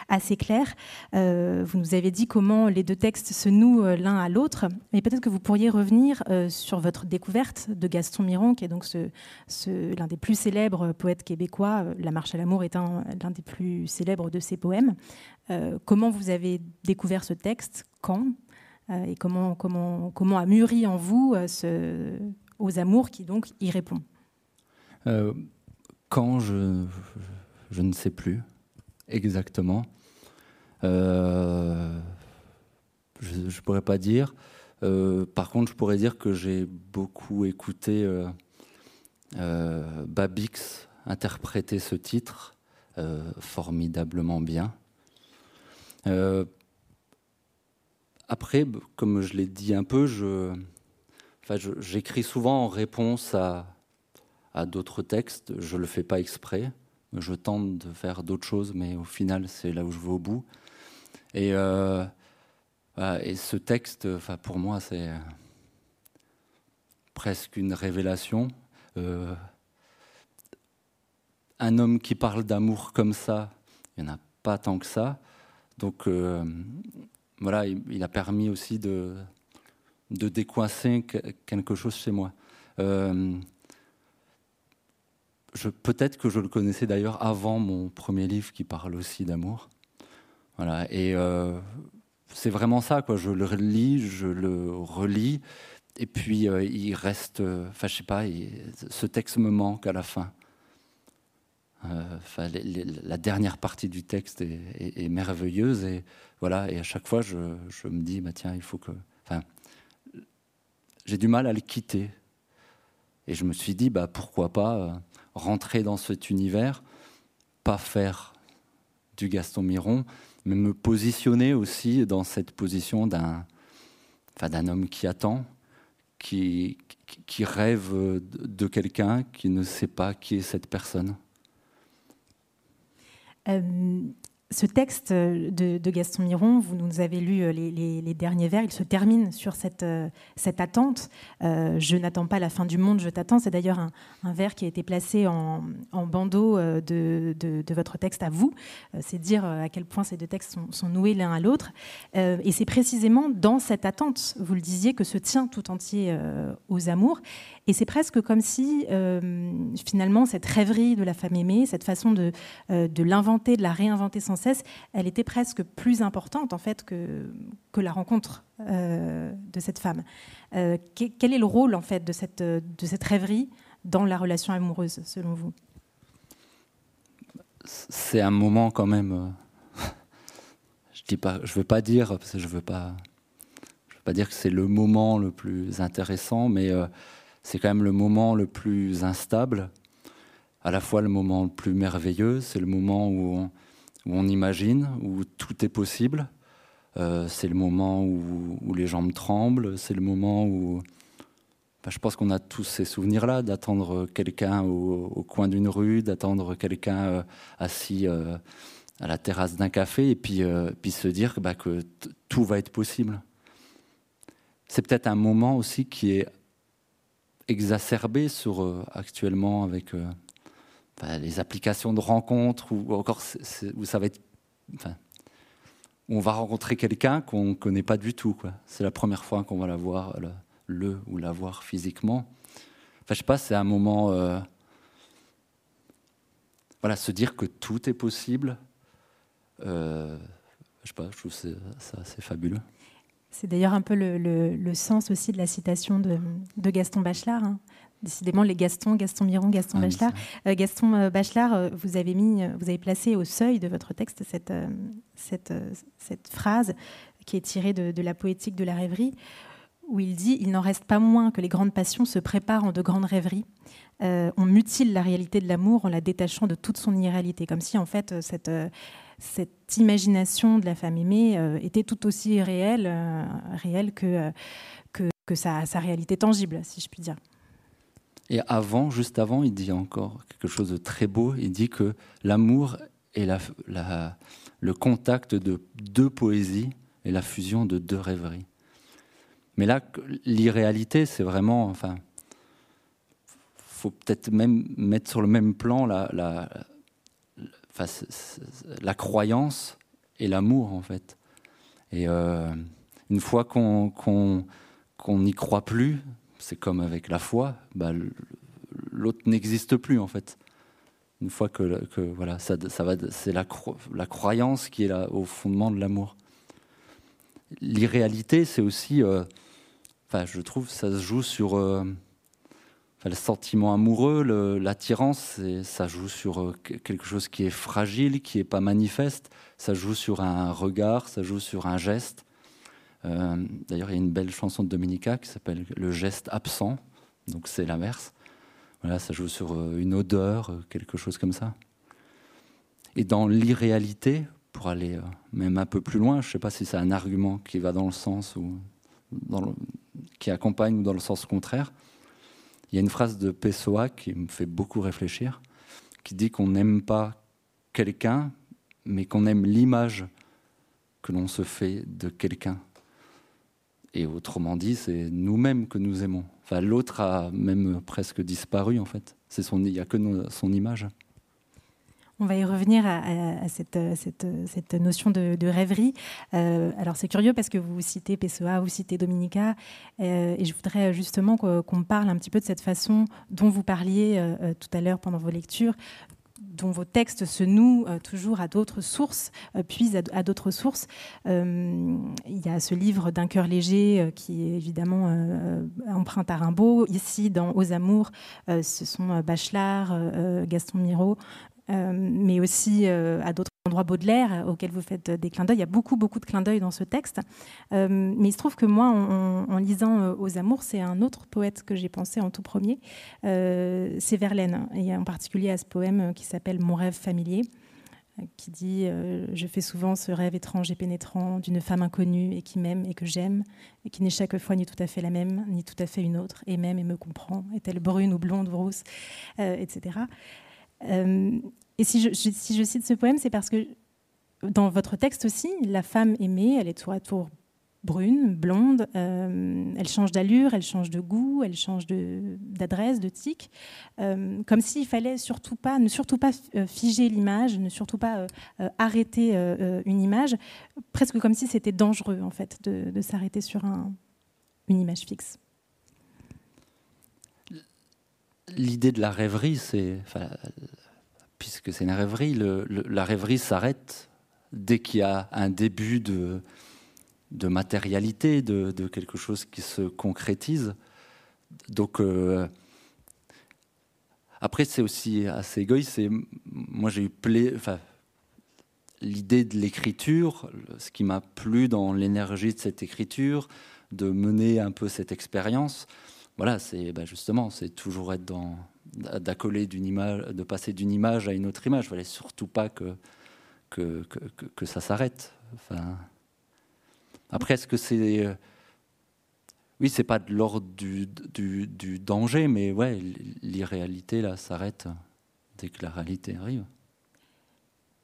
assez clair. vous nous avez dit comment les deux textes se nouent l'un à l'autre, mais peut-être que vous pourriez revenir sur votre découverte de Gaston Miron, qui est donc l'un des plus célèbres poètes québécois. La Marche à l'amour est l'un des plus célèbre de ses poèmes. Euh, comment vous avez découvert ce texte? Quand? Euh, Et comment, a mûri en vous euh, ce, aux amours qui donc y répond? Quand je, ne sais plus exactement. je ne pourrais pas dire. par contre, je pourrais dire que j'ai beaucoup écouté Babix interpréter ce titre formidablement bien. Euh, après, comme je l'ai dit un peu, je, j'écris souvent en réponse à, d'autres textes. Je ne le fais pas exprès. Je tente de faire d'autres choses, mais au final, c'est là où je vais au bout. Et, euh, ce texte, enfin, pour moi, c'est presque une révélation un homme qui parle d'amour comme ça, il n'y en a pas tant que ça. Donc euh, voilà, il, a permis aussi de, de décoincer quelque chose chez moi. Euh, peut-être que je le connaissais d'ailleurs avant mon premier livre qui parle aussi d'amour. Voilà, et euh, c'est vraiment ça, quoi. Je le relis, je le relis, et puis il reste, enfin je sais pas, ce texte me manque à la fin. Euh, la dernière partie du texte est, merveilleuse et voilà. Et à chaque fois, je, me dis, bah tiens, il faut que. J'ai du mal à le quitter. Et je me suis dit, bah pourquoi pas euh, rentrer dans cet univers, pas faire du Gaston Miron, mais me positionner aussi dans cette position d'un, d'un homme qui attend, qui rêve de quelqu'un, qui ne sait pas qui est cette personne. Euh, ce texte de, Gaston Miron, vous nous avez lu euh, les, derniers vers, il se termine sur cette, euh, attente. je n'attends pas la fin du monde, je t'attends. C'est d'ailleurs un, vers qui a été placé en, bandeau de, votre texte à vous. c'est dire à quel point ces deux textes sont, noués l'un à l'autre. et c'est précisément dans cette attente, vous le disiez, que se tient tout entier aux amours. Et c'est presque comme si, euh, finalement, cette rêverie de la femme aimée, cette façon euh, de l'inventer, de la réinventer sans elle était presque plus importante, en fait, que, que la rencontre euh, de cette femme. quel est le rôle, en fait, de cette, de cette rêverie dans la relation amoureuse, selon vous? C'est un moment, quand même. <laughs> je dis pas, je veux pas dire, parce que je veux pas, je veux pas dire que c'est le moment le plus intéressant, mais c'est quand même le moment le plus instable, à la fois le moment le plus merveilleux, c'est le moment où imagine, où tout est possible. c'est le moment où, les jambes tremblent, c'est le moment où... je pense qu'on a tous ces souvenirs-là, d'attendre quelqu'un au, coin d'une rue, d'attendre quelqu'un assis à la terrasse d'un café, et puis, se dire bah, que tout va être possible. C'est peut-être un moment aussi qui est exacerbé sur, euh, actuellement avec euh, les applications de rencontres ou encore où ça va être. On va rencontrer quelqu'un qu'on ne connaît pas du tout. C'est la première fois qu'on va la voir, le, ou la voir physiquement. Je sais pas, c'est un moment. Euh, voilà, se dire que tout est possible. je sais pas, je trouve ça assez fabuleux. C'est d'ailleurs un peu le, sens aussi de la citation de, Gaston Bachelard. Hein. Décidément, les Gaston, Gaston Miron, Gaston ah, Bachelard. Euh, Gaston euh, Bachelard, euh, vous avez mis, vous avez placé au seuil de votre texte cette, cette, cette phrase qui est tirée de, de, la poétique de la rêverie, où il dit Il n'en reste pas moins que les grandes passions se préparent en de grandes rêveries. on mutile la réalité de l'amour en la détachant de toute son irréalité, comme si en fait cette cette imagination de la femme aimée euh, était tout aussi réelle, euh, réelle que, que, que sa, sa, réalité tangible, si je puis dire. Et avant, juste avant, il dit encore quelque chose de très beau. Il dit que l'amour est la, la, le contact de deux poésies et la fusion de deux rêveries. Mais là, l'irréalité, c'est vraiment, enfin, faut peut-être même mettre sur le même plan la, la, la croyance et l'amour, en fait. Et euh, une fois qu'on n'y croit plus, c'est comme avec la foi, bah, l'autre n'existe plus, en fait. Une fois que, voilà, ça, va, c'est la, la croyance qui est au fondement de l'amour. L'irréalité, c'est aussi, euh, enfin, je trouve, ça se joue sur euh, le sentiment amoureux, l'attirance, ça joue sur euh, quelque chose qui est fragile, qui n'est pas manifeste. Ça joue sur un regard, ça joue sur un geste. Euh, d'ailleurs, il y a une belle chanson de Dominica qui s'appelle Le geste absent. Donc c'est l'inverse. Voilà, ça joue sur euh, une odeur, quelque chose comme ça. Et dans l'irréalité, pour aller même un peu plus loin, je ne sais pas si c'est un argument qui va dans le sens ou qui accompagne ou dans le sens contraire. Il y a une phrase de Pessoa qui me fait beaucoup réfléchir, qui dit qu'on n'aime pas quelqu'un, mais qu'on aime l'image que l'on se fait de quelqu'un. Et autrement dit, c'est nous-mêmes que nous aimons. Enfin, l'autre a même presque disparu en fait. C'est son, il n'y a que son image. On va y revenir à, cette, cette, notion de, rêverie. Euh, alors c'est curieux parce que vous citez Pessoa, vous citez Dominica, euh, et je voudrais justement qu'on parle un petit peu de cette façon dont vous parliez euh, tout à l'heure pendant vos lectures, dont vos textes se nouent toujours à d'autres sources, puisent à, d'autres sources. il y a ce livre d'un cœur léger qui est évidemment empreinte à Rimbaud. Ici, dans Aux Amours, ce sont Bachelard, Gaston Miro, euh, mais aussi euh, à d'autres endroits Baudelaire euh, auxquels vous faites des clins d'œil. Il y a beaucoup, beaucoup de clins d'œil dans ce texte. mais il se trouve que moi, en, lisant Aux Amours, c'est un autre poète que j'ai pensé en tout premier. c'est Verlaine, et en particulier à ce poème qui s'appelle Mon rêve familier qui dit Je fais souvent ce rêve étrange et pénétrant d'une femme inconnue et qui m'aime et que j'aime, et qui n'est chaque fois ni tout à fait la même, ni tout à fait une autre, et m'aime et me comprend, est-elle brune ou blonde ou rousse, etc. Euh, et si je, cite ce poème, c'est parce que dans votre texte aussi, la femme aimée, elle est tour à tour brune, blonde, euh, elle change d'allure, elle change de goût, elle change d'adresse, de, tic, euh, comme s'il fallait surtout pas, ne surtout pas figer l'image, ne surtout pas arrêter une image, presque comme si c'était dangereux en fait de, s'arrêter sur un, une image fixe l'idée de la rêverie, c'est, puisque c'est une rêverie, la rêverie s'arrête dès qu'il y a un début de, matérialité, de, quelque chose qui se concrétise. Donc, euh, après, c'est aussi assez égoïste. Moi, j'ai eu l'idée de l'écriture, ce qui m'a plu dans l'énergie de cette écriture, de mener un peu cette expérience voilà, c'est bah, justement, c'est toujours être dans d'accoler d'une image, de passer d'une image à une autre image. Il fallait surtout pas que que, que, ça s'arrête. Après, est-ce que c'est. Euh, oui, c'est pas de l'ordre du, du, du, danger, mais ouais, l'irréalité, là, s'arrête dès que la réalité arrive.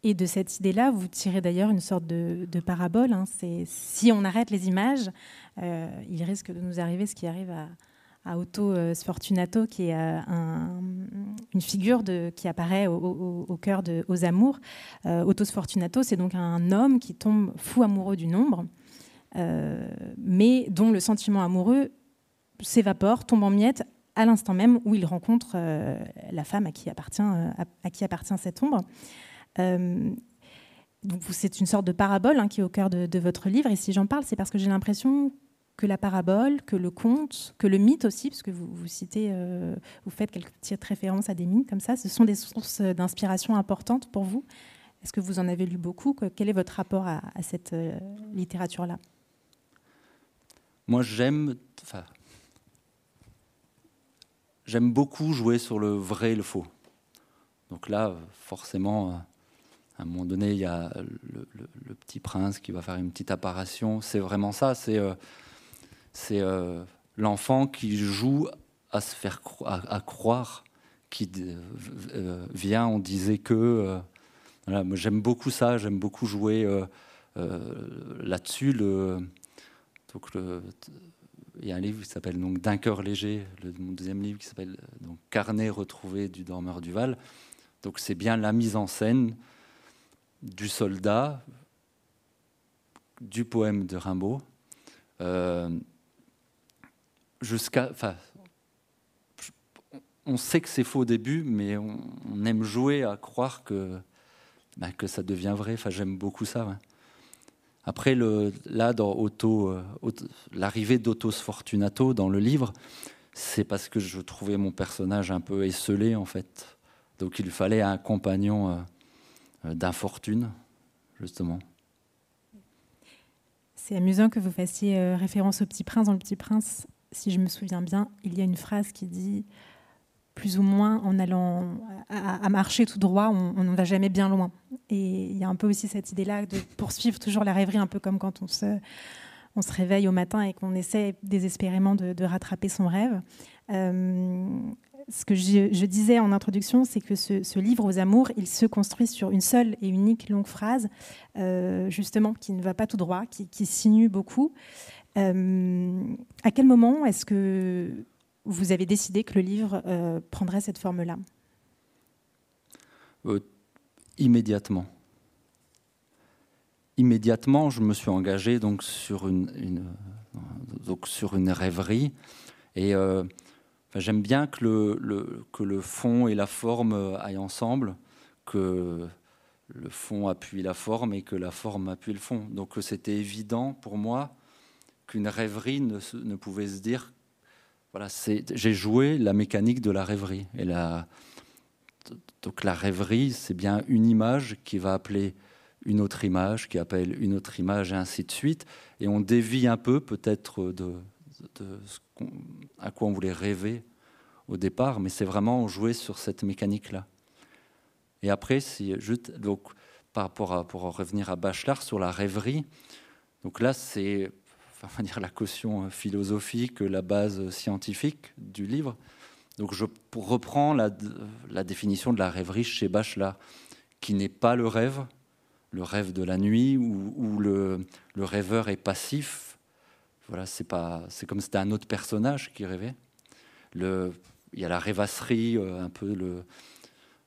Et de cette idée-là, vous tirez d'ailleurs une sorte de, de parabole. Hein. C'est si on arrête les images, euh, il risque de nous arriver ce qui arrive à, à Otto euh, Sfortunato, qui est euh, une figure qui apparaît au, cœur de Aux Amours. Otto Sfortunato, c'est donc un homme qui tombe fou amoureux du nombre, mais dont le sentiment amoureux s'évapore, tombe en miettes à l'instant même où il rencontre la femme à qui appartient, cette ombre. Euh, c'est une sorte de parabole hein, qui est au cœur de, votre livre. Et si j'en parle, c'est parce que j'ai l'impression que la parabole, que le conte, que le mythe aussi, parce que vous, vous citez, euh, vous faites quelques petites références à des mythes comme ça, ce sont des sources d'inspiration importantes pour vous. Est-ce que vous en avez lu beaucoup? Quel est votre rapport à, cette euh, littérature-là? Moi, j'aime, j'aime beaucoup jouer sur le vrai et le faux. Donc là, forcément, à un moment donné, il y a le, petit prince qui va faire une petite apparition. C'est vraiment ça. C'est euh, c'est euh, l'enfant qui joue à se faire à, croire, qui euh, vient. On disait que voilà, j'aime beaucoup ça. J'aime beaucoup jouer là-dessus. Donc il y a un livre qui s'appelle D'un cœur léger, mon deuxième livre qui s'appelle Carnet retrouvé du dormeur du Val. Donc c'est bien la mise en scène du soldat, du poème de Rimbaud, euh, jusqu'à. On sait que c'est faux au début, mais on, aime jouer à croire que, bah, que ça devient vrai. Enfin, j'aime beaucoup ça. Après, le, là, euh, l'arrivée d'Otto Sfortunato dans le livre, c'est parce que je trouvais mon personnage un peu esselé, en fait. Donc, il fallait un compagnon. Euh, euh, d'infortune, justement. C'est amusant que vous fassiez référence au Petit Prince. Dans le Petit Prince, si je me souviens bien, il y a une phrase qui dit plus ou moins en allant à, marcher tout droit, on ne va jamais bien loin. Et il y a un peu aussi cette idée-là de poursuivre toujours la rêverie, un peu comme quand on se, on se réveille au matin et qu'on essaie désespérément de, rattraper son rêve. Euh, ce que je, disais en introduction, c'est que ce, livre aux amours, il se construit sur une seule et unique longue phrase, euh, justement, qui ne va pas tout droit, qui, qui sinue beaucoup. Euh, à quel moment est-ce que vous avez décidé que le livre euh, prendrait cette forme-là? Immédiatement. Immédiatement, je me suis engagé donc sur une, sur une rêverie et J'aime bien que le, que le fond et la forme aillent ensemble, que le fond appuie la forme et que la forme appuie le fond. Donc c'était évident pour moi qu'une rêverie ne, pouvait se dire, voilà, j'ai joué la mécanique de la rêverie. Et la, donc la rêverie, c'est bien une image qui va appeler une autre image, qui appelle une autre image, et ainsi de suite. Et on dévie un peu peut-être de, ce à quoi on voulait rêver au départ, mais c'est vraiment jouer sur cette mécanique-là. Et après, si donc, par rapport à, pour revenir à Bachelard sur la rêverie, donc là, c'est la caution philosophique, la base scientifique du livre. Donc je reprends la, définition de la rêverie chez Bachelard, qui n'est pas le rêve, le rêve de la nuit, où, le, rêveur est passif, voilà, c'est pas, c'est comme si c'était un autre personnage qui rêvait. Il y a la rêvasserie, euh, un peu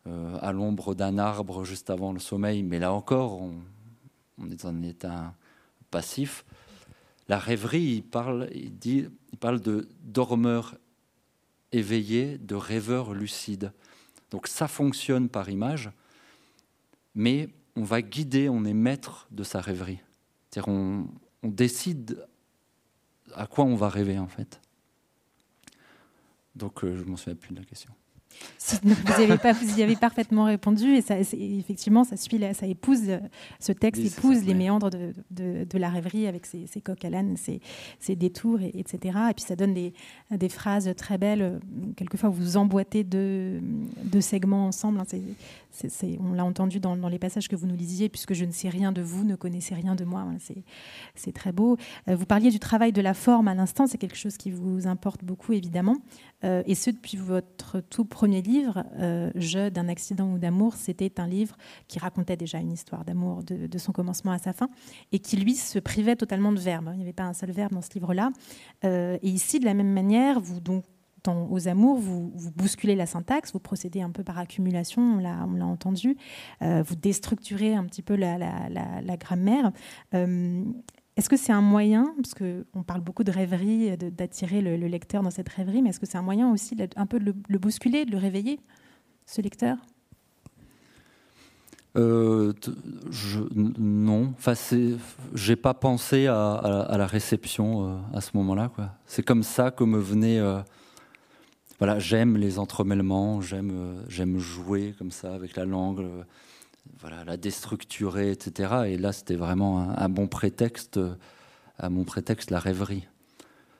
euh, à l'ombre d'un arbre juste avant le sommeil, mais là encore, on, est dans un état passif. La rêverie, il parle, de dormeur éveillé, de rêveur lucide. Donc ça fonctionne par image, mais on va guider, on est maître de sa rêverie. C'est-à-dire on, décide à quoi on va rêver en fait. Donc euh, je m'en souviens plus de la question. Vous, avez pas, vous y avez parfaitement répondu et ça, effectivement, ça suit, ça épouse, ce texte épouse les méandres de, de, la rêverie avec ses, ses coques à l'âne, ses, ses, détours, et, etc. Et puis ça donne des, des phrases très belles. Quelquefois, vous emboîtez deux, deux segments ensemble. Hein. on l'a entendu dans, dans, les passages que vous nous lisiez, puisque je ne sais rien de vous, ne connaissez rien de moi. C'est très beau. Euh, vous parliez du travail de la forme à l'instant, c'est quelque chose qui vous importe beaucoup, évidemment. Euh, et ce, depuis votre tout premier livre, euh, Je d'un accident ou d'amour, c'était un livre qui racontait déjà une histoire d'amour de, son commencement à sa fin, et qui, lui, se privait totalement de verbes. Il n'y avait pas un seul verbe dans ce livre-là. Euh, et ici, de la même manière, vous donc aux amours, vous, bousculez la syntaxe, vous procédez un peu par accumulation, on l'a entendu, vous déstructurez un petit peu la grammaire. Est-ce que c'est un moyen, parce qu'on parle beaucoup de rêverie, d'attirer le, lecteur dans cette rêverie, mais est-ce que c'est un moyen aussi un peu de le, bousculer, de le réveiller, ce lecteur? Euh, je, non, enfin, j'ai pas pensé à, la réception euh, à ce moment-là. C'est comme ça que me venait. Euh, voilà, j'aime les entremêlements, j'aime, j'aime jouer comme ça avec la langue voilà, la déstructurer, etc. Et là, c'était vraiment un, bon prétexte, à mon prétexte, la rêverie.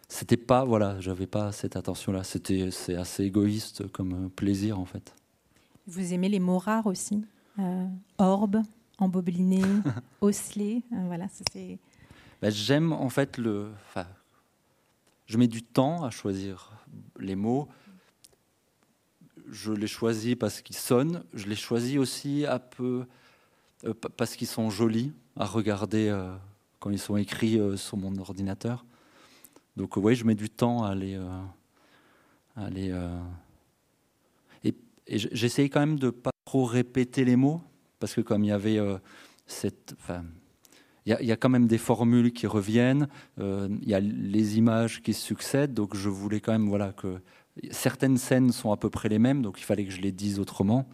C'était pas, voilà, j'avais pas cette attention-là. C'était, c'est assez égoïste comme plaisir, en fait. Vous aimez les mots rares aussi euh, Orbe, embobeliné, <laughs> osselet, euh, voilà, c'est. Ben, j'aime en fait le. Je mets du temps à choisir les mots je les choisis parce qu'ils sonnent. Je les choisis aussi un peu euh, parce qu'ils sont jolis à regarder euh, quand ils sont écrits euh, sur mon ordinateur. Donc oui, je mets du temps à les... et, et j'essayais quand même de pas trop répéter les mots, parce que comme il y avait cette... il y, a, quand même des formules qui reviennent, il y a les images qui succèdent, donc je voulais quand même voilà, que certaines scènes sont à peu près les mêmes, donc il fallait que je les dise autrement.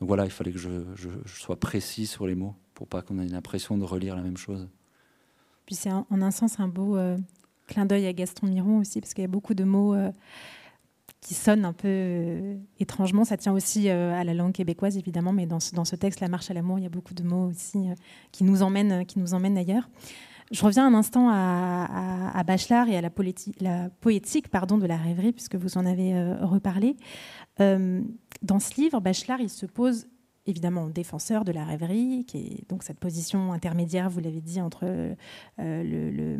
Donc voilà, il fallait que je, sois précis sur les mots pour pas qu'on ait l'impression de relire la même chose. Puis c'est en un sens un beau euh, clin d'œil à Gaston Miron aussi, parce qu'il y a beaucoup de mots euh, qui sonnent un peu euh, étrangement. Ça tient aussi à la langue québécoise, évidemment, mais dans ce, dans ce texte, La marche à l'amour, il y a beaucoup de mots aussi qui, nous emmènent, qui nous emmènent ailleurs. Je reviens un instant à, Bachelard et à la, la, poétique pardon, de la rêverie, puisque vous en avez euh, reparlé. Euh, dans ce livre, Bachelard, il se pose évidemment défenseur de la rêverie, qui est donc cette position intermédiaire, vous l'avez dit, entre euh,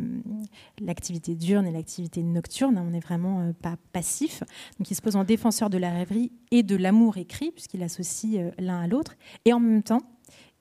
l'activité diurne et l'activité nocturne. On n'est vraiment pas passif. Donc il se pose en défenseur de la rêverie et de l'amour écrit, puisqu'il associe l'un à l'autre. Et en même temps,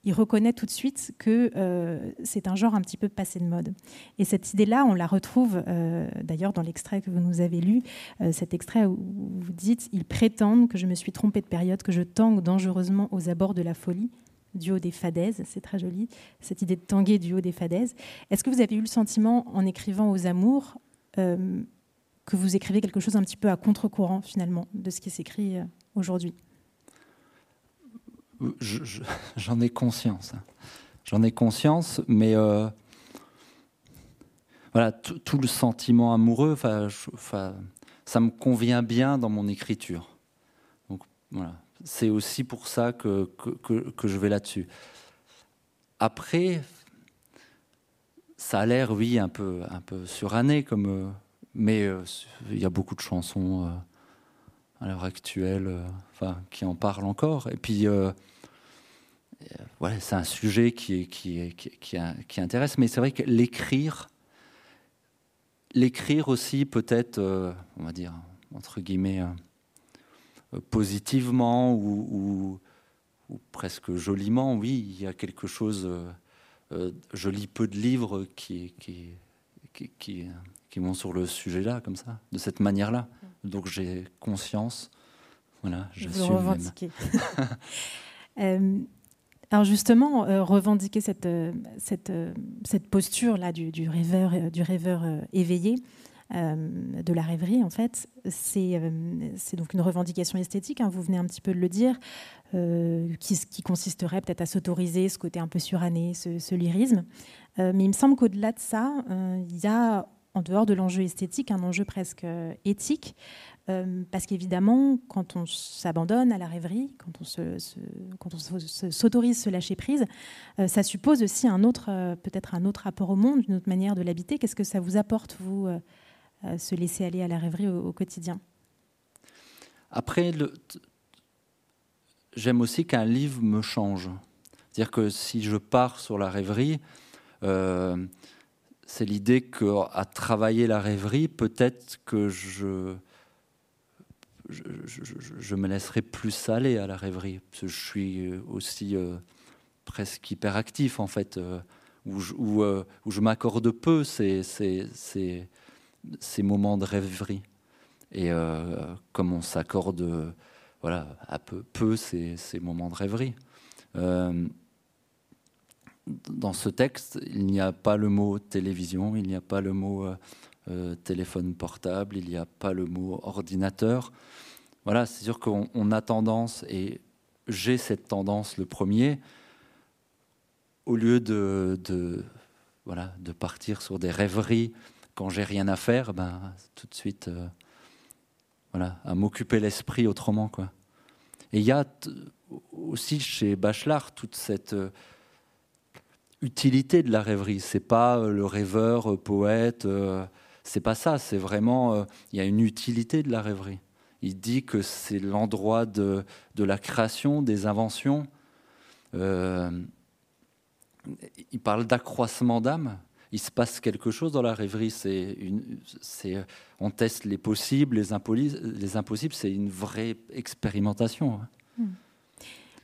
il reconnaît tout de suite que euh, c'est un genre un petit peu passé de mode. Et cette idée-là, on la retrouve euh, d'ailleurs dans l'extrait que vous nous avez lu, euh, cet extrait où vous dites Ils prétendent que je me suis trompé de période, que je tangue dangereusement aux abords de la folie, du haut des fadaises. C'est très joli, cette idée de tanguer du haut des fadaises. Est-ce que vous avez eu le sentiment, en écrivant aux amours, que vous écrivez quelque chose un petit peu à contre-courant, finalement, de ce qui s'écrit aujourd'hui? <laughs> J'en ai conscience. Hein. J'en ai conscience, mais euh, voilà, tout le sentiment amoureux, ça me convient bien dans mon écriture. Donc voilà, c'est aussi pour ça que, je vais là-dessus. Après, ça a l'air, oui, un peu, un peu suranné, comme, euh, mais euh, il y a beaucoup de chansons à l'heure actuelle qui en parlent encore. Et puis, voilà, c'est un sujet qui, qui, qui, qui, intéresse, mais c'est vrai que l'écrire, l'écrire aussi peut-être, euh, on va dire, entre guillemets, euh, positivement ou, ou, presque joliment, oui, il y a quelque chose, euh, je lis peu de livres qui, qui, qui, qui, vont sur le sujet-là, comme ça, de cette manière-là. Donc j'ai conscience, voilà, je suis même. <laughs> Alors justement, euh, revendiquer cette, euh, cette, euh, cette posture-là du, du, rêveur, du rêveur éveillé, de la rêverie, en fait, c'est donc une revendication esthétique, hein, vous venez un petit peu de le dire, qui, consisterait peut-être à s'autoriser ce côté un peu suranné, ce, ce lyrisme. mais il me semble qu'au-delà de ça, il y a en dehors de l'enjeu esthétique, un enjeu presque éthique. parce qu'évidemment, quand on s'abandonne à la rêverie, quand on, s'autorise se, se, lâcher prise, ça suppose aussi un autre, peut-être un autre rapport au monde, une autre manière de l'habiter. Qu'est-ce que ça vous apporte, vous, se laisser aller à la rêverie au, quotidien? Après, j'aime aussi qu'un livre me change. C'est-à-dire que si je pars sur la rêverie, euh, c'est l'idée qu'à travailler la rêverie, peut-être que je, je, me laisserai plus aller à la rêverie. Parce que je suis aussi euh, presque hyperactif, en fait, euh, où je, je m'accorde peu ces, ces, ces, moments de rêverie. Et comme on s'accorde voilà, à peu, peu ces moments de rêverie dans ce texte, il n'y a pas le mot télévision, il n'y a pas le mot euh, euh, téléphone portable, il n'y a pas le mot ordinateur. Voilà, c'est sûr qu'on a tendance, et j'ai cette tendance le premier, au lieu de, voilà, de partir sur des rêveries quand j'ai rien à faire, ben, tout de suite, euh, voilà, à m'occuper l'esprit autrement. Quoi. Et il y a aussi chez Bachelard toute cette utilité de la rêverie. C'est pas euh, le rêveur, euh, poète, euh, c'est pas ça. C'est vraiment, il y a une utilité de la rêverie. Il dit que c'est l'endroit de, de, la création, des inventions. il parle d'accroissement d'âme. Il se passe quelque chose dans la rêverie. C'est on teste les possibles, les, les impossibles. C'est une vraie expérimentation. Hein.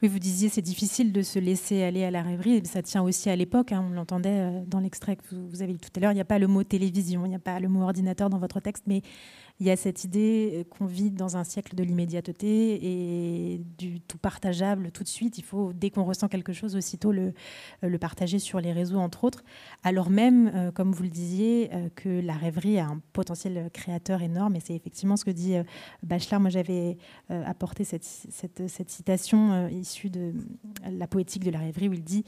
Oui, vous disiez c'est difficile de se laisser aller à la rêverie. Ça tient aussi à l'époque. Hein, on l'entendait euh, dans l'extrait que vous avez dit tout à l'heure. Il n'y a pas le mot télévision, il n'y a pas le mot ordinateur dans votre texte, mais il y a cette idée euh, qu'on vit dans un siècle de l'immédiateté et du tout partageable tout de suite. Il faut, dès qu'on ressent quelque chose, aussitôt le, euh, partager sur les réseaux, entre autres. Alors même, euh, comme vous le disiez, que la rêverie a un potentiel créateur énorme. Et c'est effectivement ce que dit Bachelard. Moi, j'avais apporté cette, cette citation issue de la poétique de la rêverie où il dit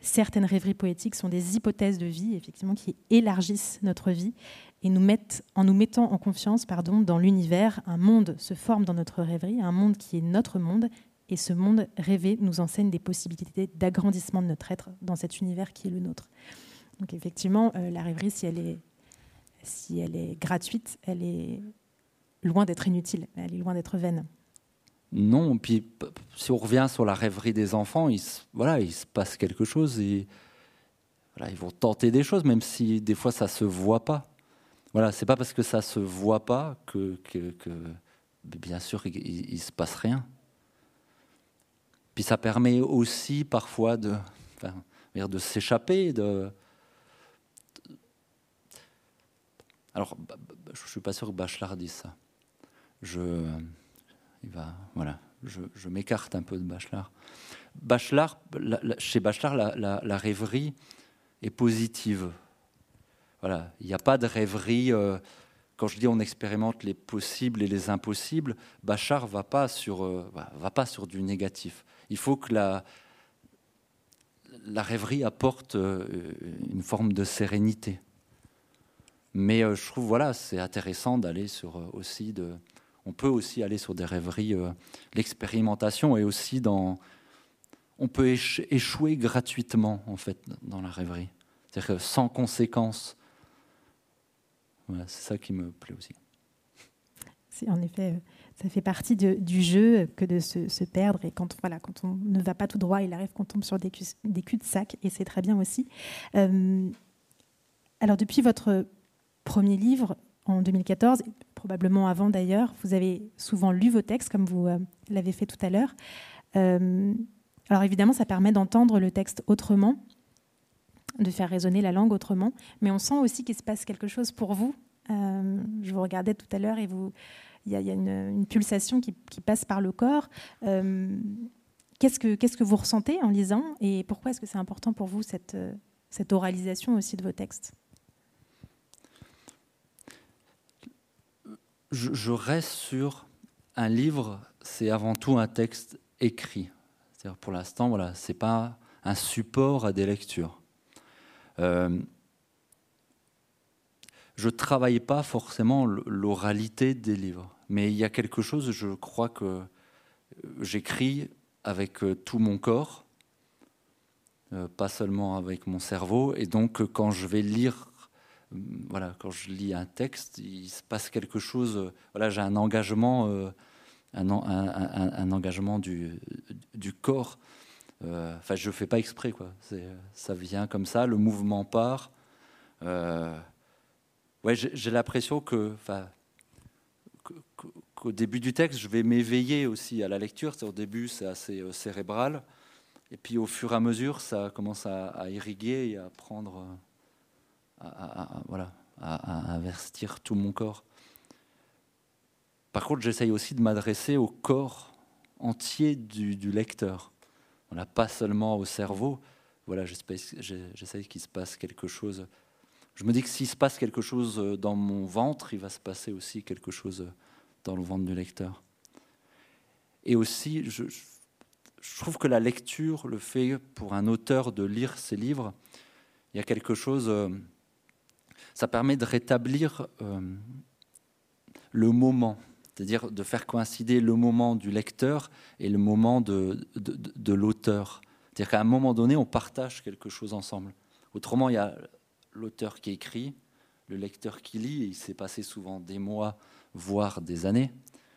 certaines rêveries poétiques sont des hypothèses de vie, effectivement, qui élargissent notre vie et nous en nous mettant en confiance pardon, dans l'univers, un monde se forme dans notre rêverie, un monde qui est notre monde, et ce monde rêvé nous enseigne des possibilités d'agrandissement de notre être dans cet univers qui est le nôtre. Donc effectivement, euh, la rêverie, si elle, est, si elle est gratuite, elle est loin d'être inutile, elle est loin d'être vaine. Non, puis si on revient sur la rêverie des enfants, il se, voilà, il se passe quelque chose et voilà, ils vont tenter des choses, même si des fois ça se voit pas. Voilà, c'est pas parce que ça se voit pas que, bien sûr, il, ne se passe rien. Puis ça permet aussi parfois de, de s'échapper, de, Alors, je suis pas sûr que Bachelard dise ça. Je, il va, voilà, je, m'écarte un peu de Bachelard. Bachelard, chez Bachelard, la, la, rêverie est positive. Voilà, il n'y a pas de rêverie. Euh, quand je dis on expérimente les possibles et les impossibles, Bachar va pas sur euh, va pas sur du négatif. Il faut que la la rêverie apporte euh, une forme de sérénité. Mais je trouve voilà, c'est intéressant d'aller sur aussi de on peut aussi aller sur des rêveries l'expérimentation est aussi dans on peut échouer gratuitement en fait dans la rêverie. C'est-à-dire sans conséquence c'est ça qui me plaît aussi. En effet, euh, ça fait partie du jeu que de se, perdre. Et quand, voilà, quand on ne va pas tout droit, il arrive qu'on tombe sur des, cul-de-sac, et c'est très bien aussi. Euh, alors, depuis votre premier livre, en 2014, probablement avant d'ailleurs, vous avez souvent lu vos textes, comme vous euh, l'avez fait tout à l'heure. alors, évidemment, ça permet d'entendre le texte autrement de faire résonner la langue autrement. Mais on sent aussi qu'il se passe quelque chose pour vous. Euh, je vous regardais tout à l'heure et il y, a, une, pulsation qui, passe par le corps. Euh, qu'est-ce que vous ressentez en lisant et pourquoi est-ce que c'est important pour vous cette oralisation aussi de vos textes? Je, je reste sur un livre, c'est avant tout un texte écrit. Pour l'instant, voilà, c'est pas un support à des lectures. Euh, je travaille pas forcément l'oralité des livres, mais il y a quelque chose, je crois que j'écris avec euh, tout mon corps, euh, pas seulement avec mon cerveau, et donc quand je vais lire voilà, quand je lis un texte, il se passe quelque chose. Voilà, j'ai un engagement, un, engagement du corps. Enfin, je fais pas exprès, quoi. Ça vient comme ça, le mouvement part. Euh, ouais, j'ai l'impression que, qu'au début du texte, je vais m'éveiller aussi à la lecture. Au début, c'est assez euh, cérébral. Et puis au fur et à mesure, ça commence à, irriguer et à prendre, à, voilà, à, investir tout mon corps. Par contre, j'essaye aussi de m'adresser au corps entier du lecteur. Voilà, pas seulement au cerveau. Voilà, j'essaye qu'il se passe quelque chose je me dis que s'il se passe quelque chose euh, dans mon ventre, il va se passer aussi quelque chose euh, dans le ventre du lecteur. Et aussi, je, trouve que la lecture, le fait pour un auteur de lire ses livres, il y a quelque chose, euh, ça permet de rétablir le moment, c'est-à-dire de faire coïncider le moment du lecteur et le moment de, de, de l'auteur. C'est-à-dire qu'à un moment donné, on partage quelque chose ensemble. Autrement, il y a l'auteur qui écrit, le lecteur qui lit, il s'est passé souvent des mois, voire des années.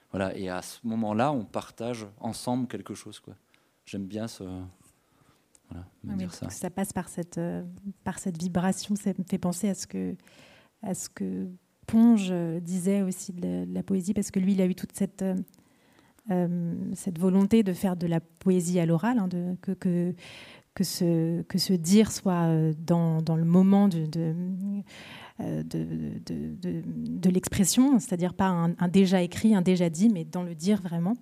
Voilà, et à ce moment-là, on partage ensemble quelque chose. Quoi. J'aime bien ce, voilà, dire ça. ça. passe par cette, euh, par cette vibration. Ça me fait penser à ce que, à ce que Ponge disait aussi de la, poésie, parce que lui, il a eu toute cette, euh, euh, volonté de faire de la poésie à l'oral, hein, que, que, que ce, que dire soit euh, dans, dans le moment de, de, euh, de, l'expression, c'est-à-dire pas un, déjà écrit, un déjà dit, mais dans le dire vraiment.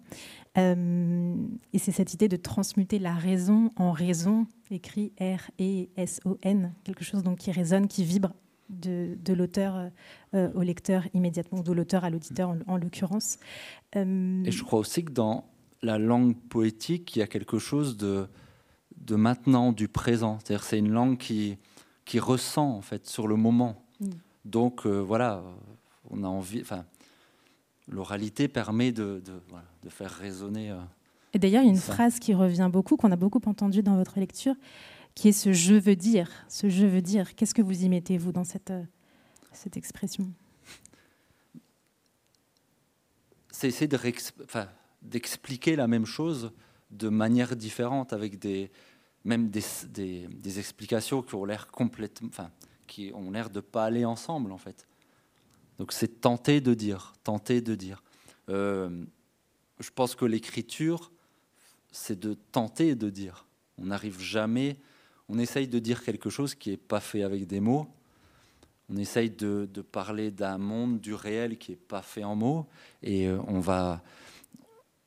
Euh, et c'est cette idée de transmuter la raison en raison, écrit R-E-S-O-N, quelque chose donc qui résonne, qui vibre de, de l'auteur au lecteur immédiatement, de l'auteur à l'auditeur en, en l'occurrence. Et je crois aussi que dans la langue poétique, il y a quelque chose de de maintenant, du présent. C'est-à-dire c'est une langue qui, qui ressent en fait sur le moment. Mm. Donc euh, voilà, on a envie. Enfin, l'oralité permet de, de, faire résonner. Euh, Et d'ailleurs, il y a une phrase qui revient beaucoup, qu'on a beaucoup entendu dans votre lecture, qui est ce je veux dire. Ce je veux dire. Qu'est-ce que vous y mettez, vous, dans cette, euh, cette expression? C'est essayer d'expliquer la même chose de manière différente, avec des, même des, des, explications qui ont l'air complètement, enfin, qui ont l'air de pas aller ensemble en fait. Donc c'est tenter de dire, tenter de dire. Euh, je pense que l'écriture, c'est de tenter de dire. On n'arrive jamais, on essaye de dire quelque chose qui n'est pas fait avec des mots. On essaye de, de parler d'un monde, du réel qui n'est pas fait en mots, et euh, on va,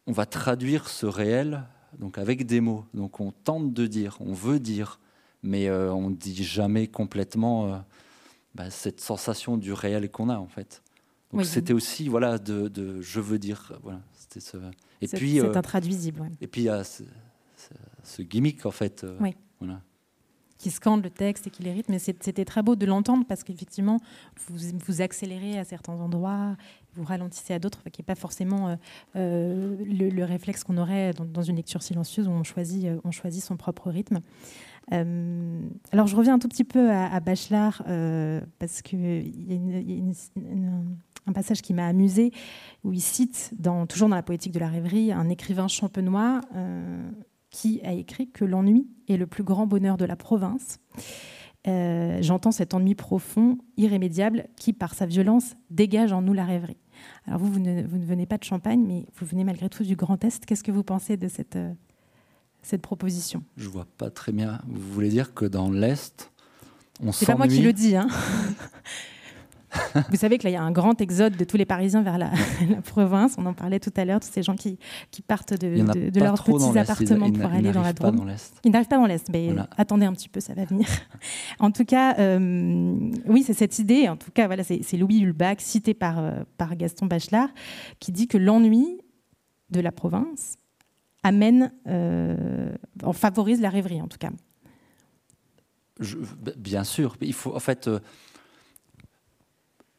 on va traduire ce réel donc avec des mots. Donc on tente de dire, on veut dire, mais euh, on ne dit jamais complètement euh, bah, cette sensation du réel qu'on a en fait. Donc c'était aussi voilà de, je veux dire voilà c'était ce et puis c'est euh, intraduisible. Et puis il y a ce, gimmick en fait. Voilà qui scande le texte et qui les. Mais c'était très beau de l'entendre parce qu'effectivement, vous, vous accélérez à certains endroits, vous ralentissez à d'autres, qui n'est pas forcément euh, euh, le, réflexe qu'on aurait dans, une lecture silencieuse où on choisit, euh, son propre rythme. alors, je reviens un tout petit peu à, Bachelard parce qu'il y a, un passage qui m'a amusé où il cite, toujours dans la poétique de la rêverie, un écrivain champenois qui a écrit que l'ennui est le plus grand bonheur de la province. Euh, j'entends cet ennui profond, irrémédiable, qui, par sa violence, dégage en nous la rêverie. Alors vous, vous ne, venez pas de Champagne, mais vous venez malgré tout du Grand Est. Qu'est-ce que vous pensez de cette, euh, cette proposition? Je vois pas très bien. Vous voulez dire que dans l'Est, on s'ennuie C'est pas moi qui le dis. Hein <laughs> <laughs> Vous savez que là, il y a un grand exode de tous les Parisiens vers la, <laughs> province. On en parlait tout à l'heure, tous ces gens qui, qui partent de, de, leurs petits appartements pour aller dans la Drôme. Ils n'arrivent pas dans l'Est, mais attendez un petit peu, ça va venir. <laughs> en tout cas, euh, oui, c'est cette idée. En tout cas, voilà, c'est Louis Hulbach, cité par, euh, par Gaston Bachelard, qui dit que l'ennui de la province amène, euh, favorise la rêverie, en tout cas. Je, bien sûr, il faut en fait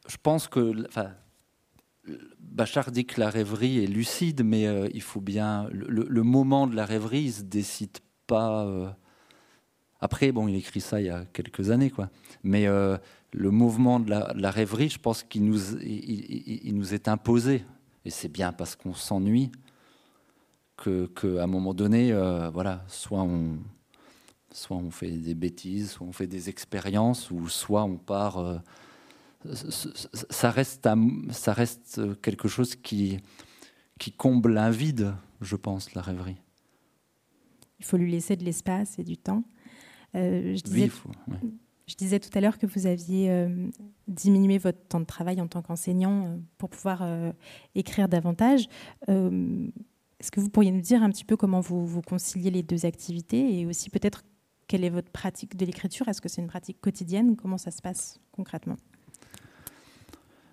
je pense que, enfin, Bachar dit que la rêverie est lucide, mais euh, il faut bien le, moment de la rêverie, il se décide pas. Euh, après, bon, il écrit ça il y a quelques années, quoi. Mais euh, le mouvement de la, rêverie, je pense qu'il nous, est imposé, et c'est bien parce qu'on s'ennuie que, qu'à un moment donné, voilà, soit on, soit on fait des bêtises, soit on fait des expériences, ou soit on part ça reste, ça reste quelque chose qui, qui comble un vide, je pense, la rêverie. Il faut lui laisser de l'espace et du temps. Euh, je, disais, je disais tout à l'heure que vous aviez euh, diminué votre temps de travail en tant qu'enseignant euh, pour pouvoir écrire davantage. Est-ce que vous pourriez nous dire un petit peu comment vous, vous conciliez les deux activités et aussi peut-être quelle est votre pratique de l'écriture? Est-ce que c'est une pratique quotidienne Comment ça se passe concrètement?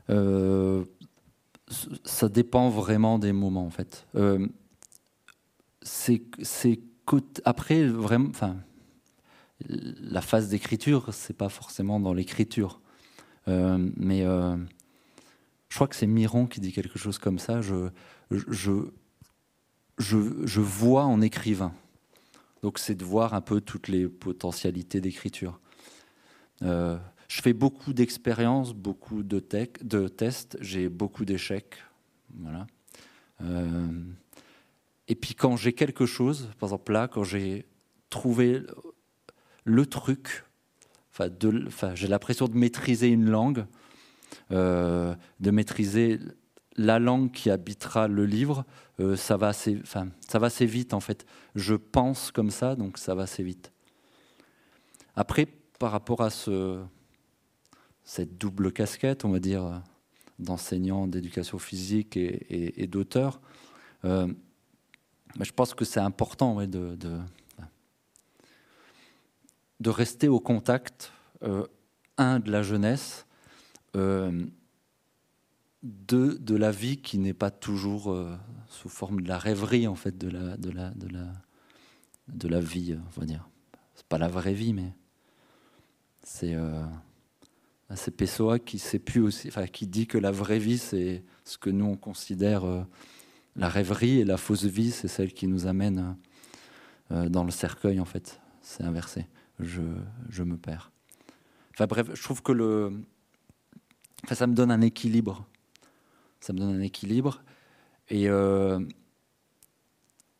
Euh, ça dépend vraiment des moments en fait. Euh, c'est après vraiment, enfin, la phase d'écriture, c'est pas forcément dans l'écriture, euh, mais je crois que c'est Miron qui dit quelque chose comme ça. Je, je, je, je vois en écrivain. Donc c'est de voir un peu toutes les potentialités d'écriture. Je fais beaucoup d'expériences, beaucoup de, tests, j'ai beaucoup d'échecs. Voilà. Euh, et puis quand j'ai quelque chose, par exemple là, quand j'ai trouvé le truc, j'ai l'impression de maîtriser une langue, euh, de maîtriser la langue qui habitera le livre, euh, ça, va assez, ça va assez vite en fait. Je pense comme ça, donc ça va assez vite. Après, par rapport à ce, cette double casquette, on va dire, d'enseignant d'éducation physique et, d'auteur, euh, je pense que c'est important de, rester au contact, euh, un, de la jeunesse, euh, deux, de la vie qui n'est pas toujours sous forme de la rêverie, en fait, de la, de la, de la, de la vie, on va dire. C'est pas la vraie vie, mais c'est c'est Pessoa qui dit que la vraie vie, c'est ce que nous on considère euh, la rêverie et la fausse vie, c'est celle qui nous amène euh, dans le cercueil, en fait. C'est inversé. Je, je, me perds. Enfin bref, je trouve que le. Enfin, ça me donne un équilibre. Ça me donne un équilibre. Et euh,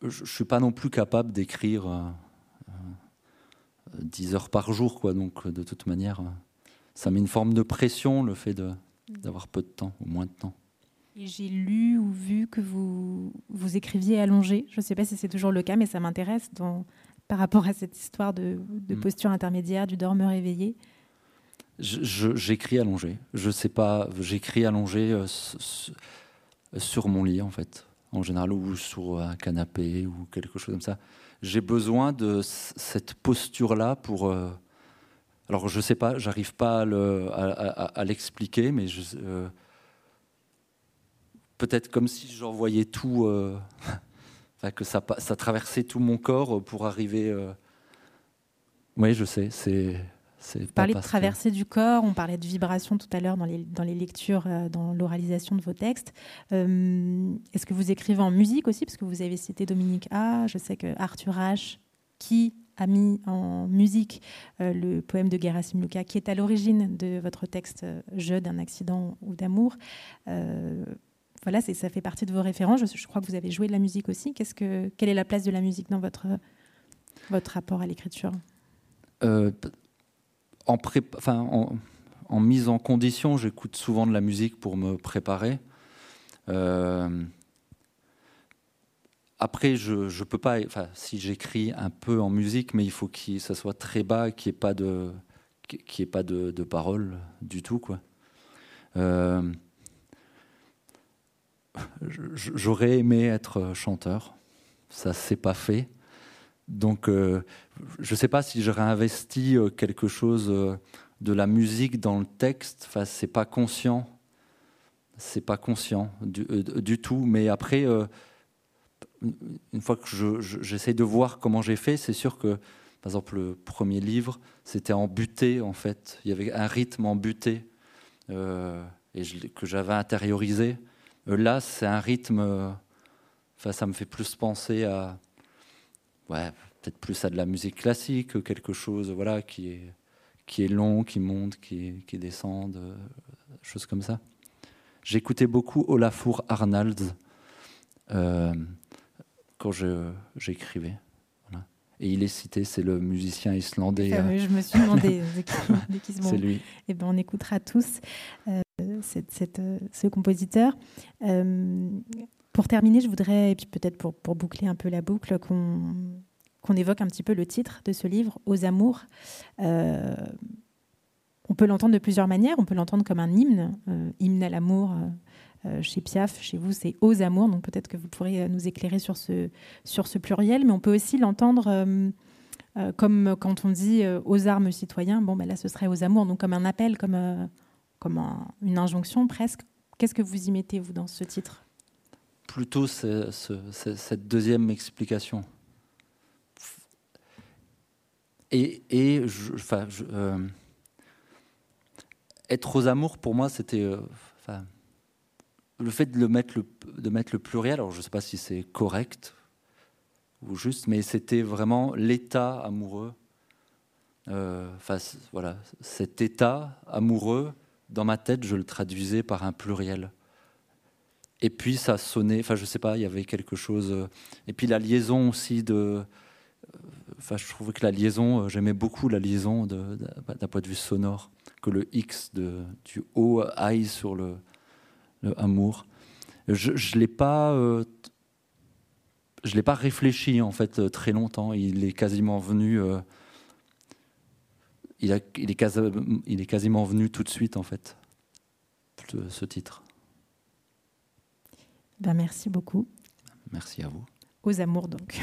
je ne suis pas non plus capable d'écrire 10 heures par jour, quoi. Donc, de toute manière ça met une forme de pression, le fait d'avoir peu de temps ou moins de temps. Et j'ai lu ou vu que vous, vous écriviez allongé. Je ne sais pas si c'est toujours le cas, mais ça m'intéresse par rapport à cette histoire de, mm. posture intermédiaire, du dormeur éveillé. J'écris allongé. Je sais pas, j'écris allongé euh, sur mon lit, en fait, en général, ou sur un canapé ou quelque chose comme ça. J'ai besoin de cette posture-là pour. Euh, alors je ne sais pas, j'arrive pas à l'expliquer, mais euh, peut-être comme si j'envoyais tout, euh, <laughs> que ça, ça, traversait tout mon corps pour arriver. Euh, oui, je sais, c'est. Vous parlez de traversée du corps, on parlait de vibration tout à l'heure dans les, dans les lectures, dans l'oralisation de vos textes. Est-ce que vous écrivez en musique aussi? Parce que vous avez cité Dominique A, je sais que Arthur H, qui a mis en musique euh, le poème de Gerasim Luka, qui est à l'origine de votre texte euh, Jeu d'un accident ou d'amour. Euh, voilà, ça fait partie de vos références. Je, crois que vous avez joué de la musique aussi. Qu'est-ce que, quelle est la place de la musique dans votre, votre rapport à l'écriture? En, en, mise en condition, j'écoute souvent de la musique pour me préparer. Après, je ne peux pas. Enfin, si j'écris un peu en musique, mais il faut que ça soit très bas, qu'il n'y ait pas de, qu'il ait pas de, de paroles du tout, quoi. Euh, j'aurais aimé être chanteur, ça s'est pas fait. Donc, euh, je ne sais pas si j'aurais investi euh, quelque chose de la musique dans le texte. Enfin, c'est pas conscient, c'est pas conscient du, du, tout. Mais après une fois que j'essaie de voir comment j'ai fait, c'est sûr que, par exemple, le premier livre, c'était en butée, en fait. Il y avait un rythme en butée. Euh, et que j'avais intériorisé. là, c'est un rythme. Enfin, ça me fait plus penser à, ouais, peut-être plus à de la musique classique, quelque chose, voilà, qui est qui est long, qui monte, qui, qui descend, choses comme ça. J'écoutais beaucoup Olafur Arnalds euh, quand j'écrivais. Et il est cité, c'est le musicien islandais. Euh, je me suis demandé <laughs> qui C'est lui. Et eh ben, on écoutera tous euh, cette, ce compositeur. pour terminer, je voudrais, et puis peut-être pour, pour, boucler un peu la boucle, qu'on qu'on évoque un petit peu le titre de ce livre, Aux amours. Euh, on peut l'entendre de plusieurs manières. On peut l'entendre comme un hymne, euh, hymne à l'amour. Euh, chez Piaf, chez vous, c'est aux amours. Donc peut-être que vous pourrez nous éclairer sur ce, sur ce pluriel. Mais on peut aussi l'entendre comme quand on dit aux armes citoyens. Bon, ben là, ce serait aux amours. Donc comme un appel, comme, une injonction presque. Qu'est-ce que vous y mettez, vous, dans ce titre? Plutôt cette deuxième explication. Et, enfin, euh, être aux amours, pour moi, c'était. Euh, le fait de, le mettre, le, de mettre le pluriel, alors je ne sais pas si c'est correct ou juste, mais c'était vraiment l'état amoureux. Euh, voilà, cet état amoureux, dans ma tête, je le traduisais par un pluriel. Et puis ça sonnait, enfin je sais pas, il y avait quelque chose. Et puis la liaison aussi de, enfin, je trouvais que la liaison, euh, j'aimais beaucoup la liaison d'un point de vue sonore, que le X de, du haut aille sur le, amour. Je ne l'ai pas, euh, je l'ai pas réfléchi en fait euh, très longtemps. Il est quasiment venu, il, a, il, est il est quasiment venu tout de suite en fait, ce titre. Ben merci beaucoup. Merci à vous. Aux amours donc.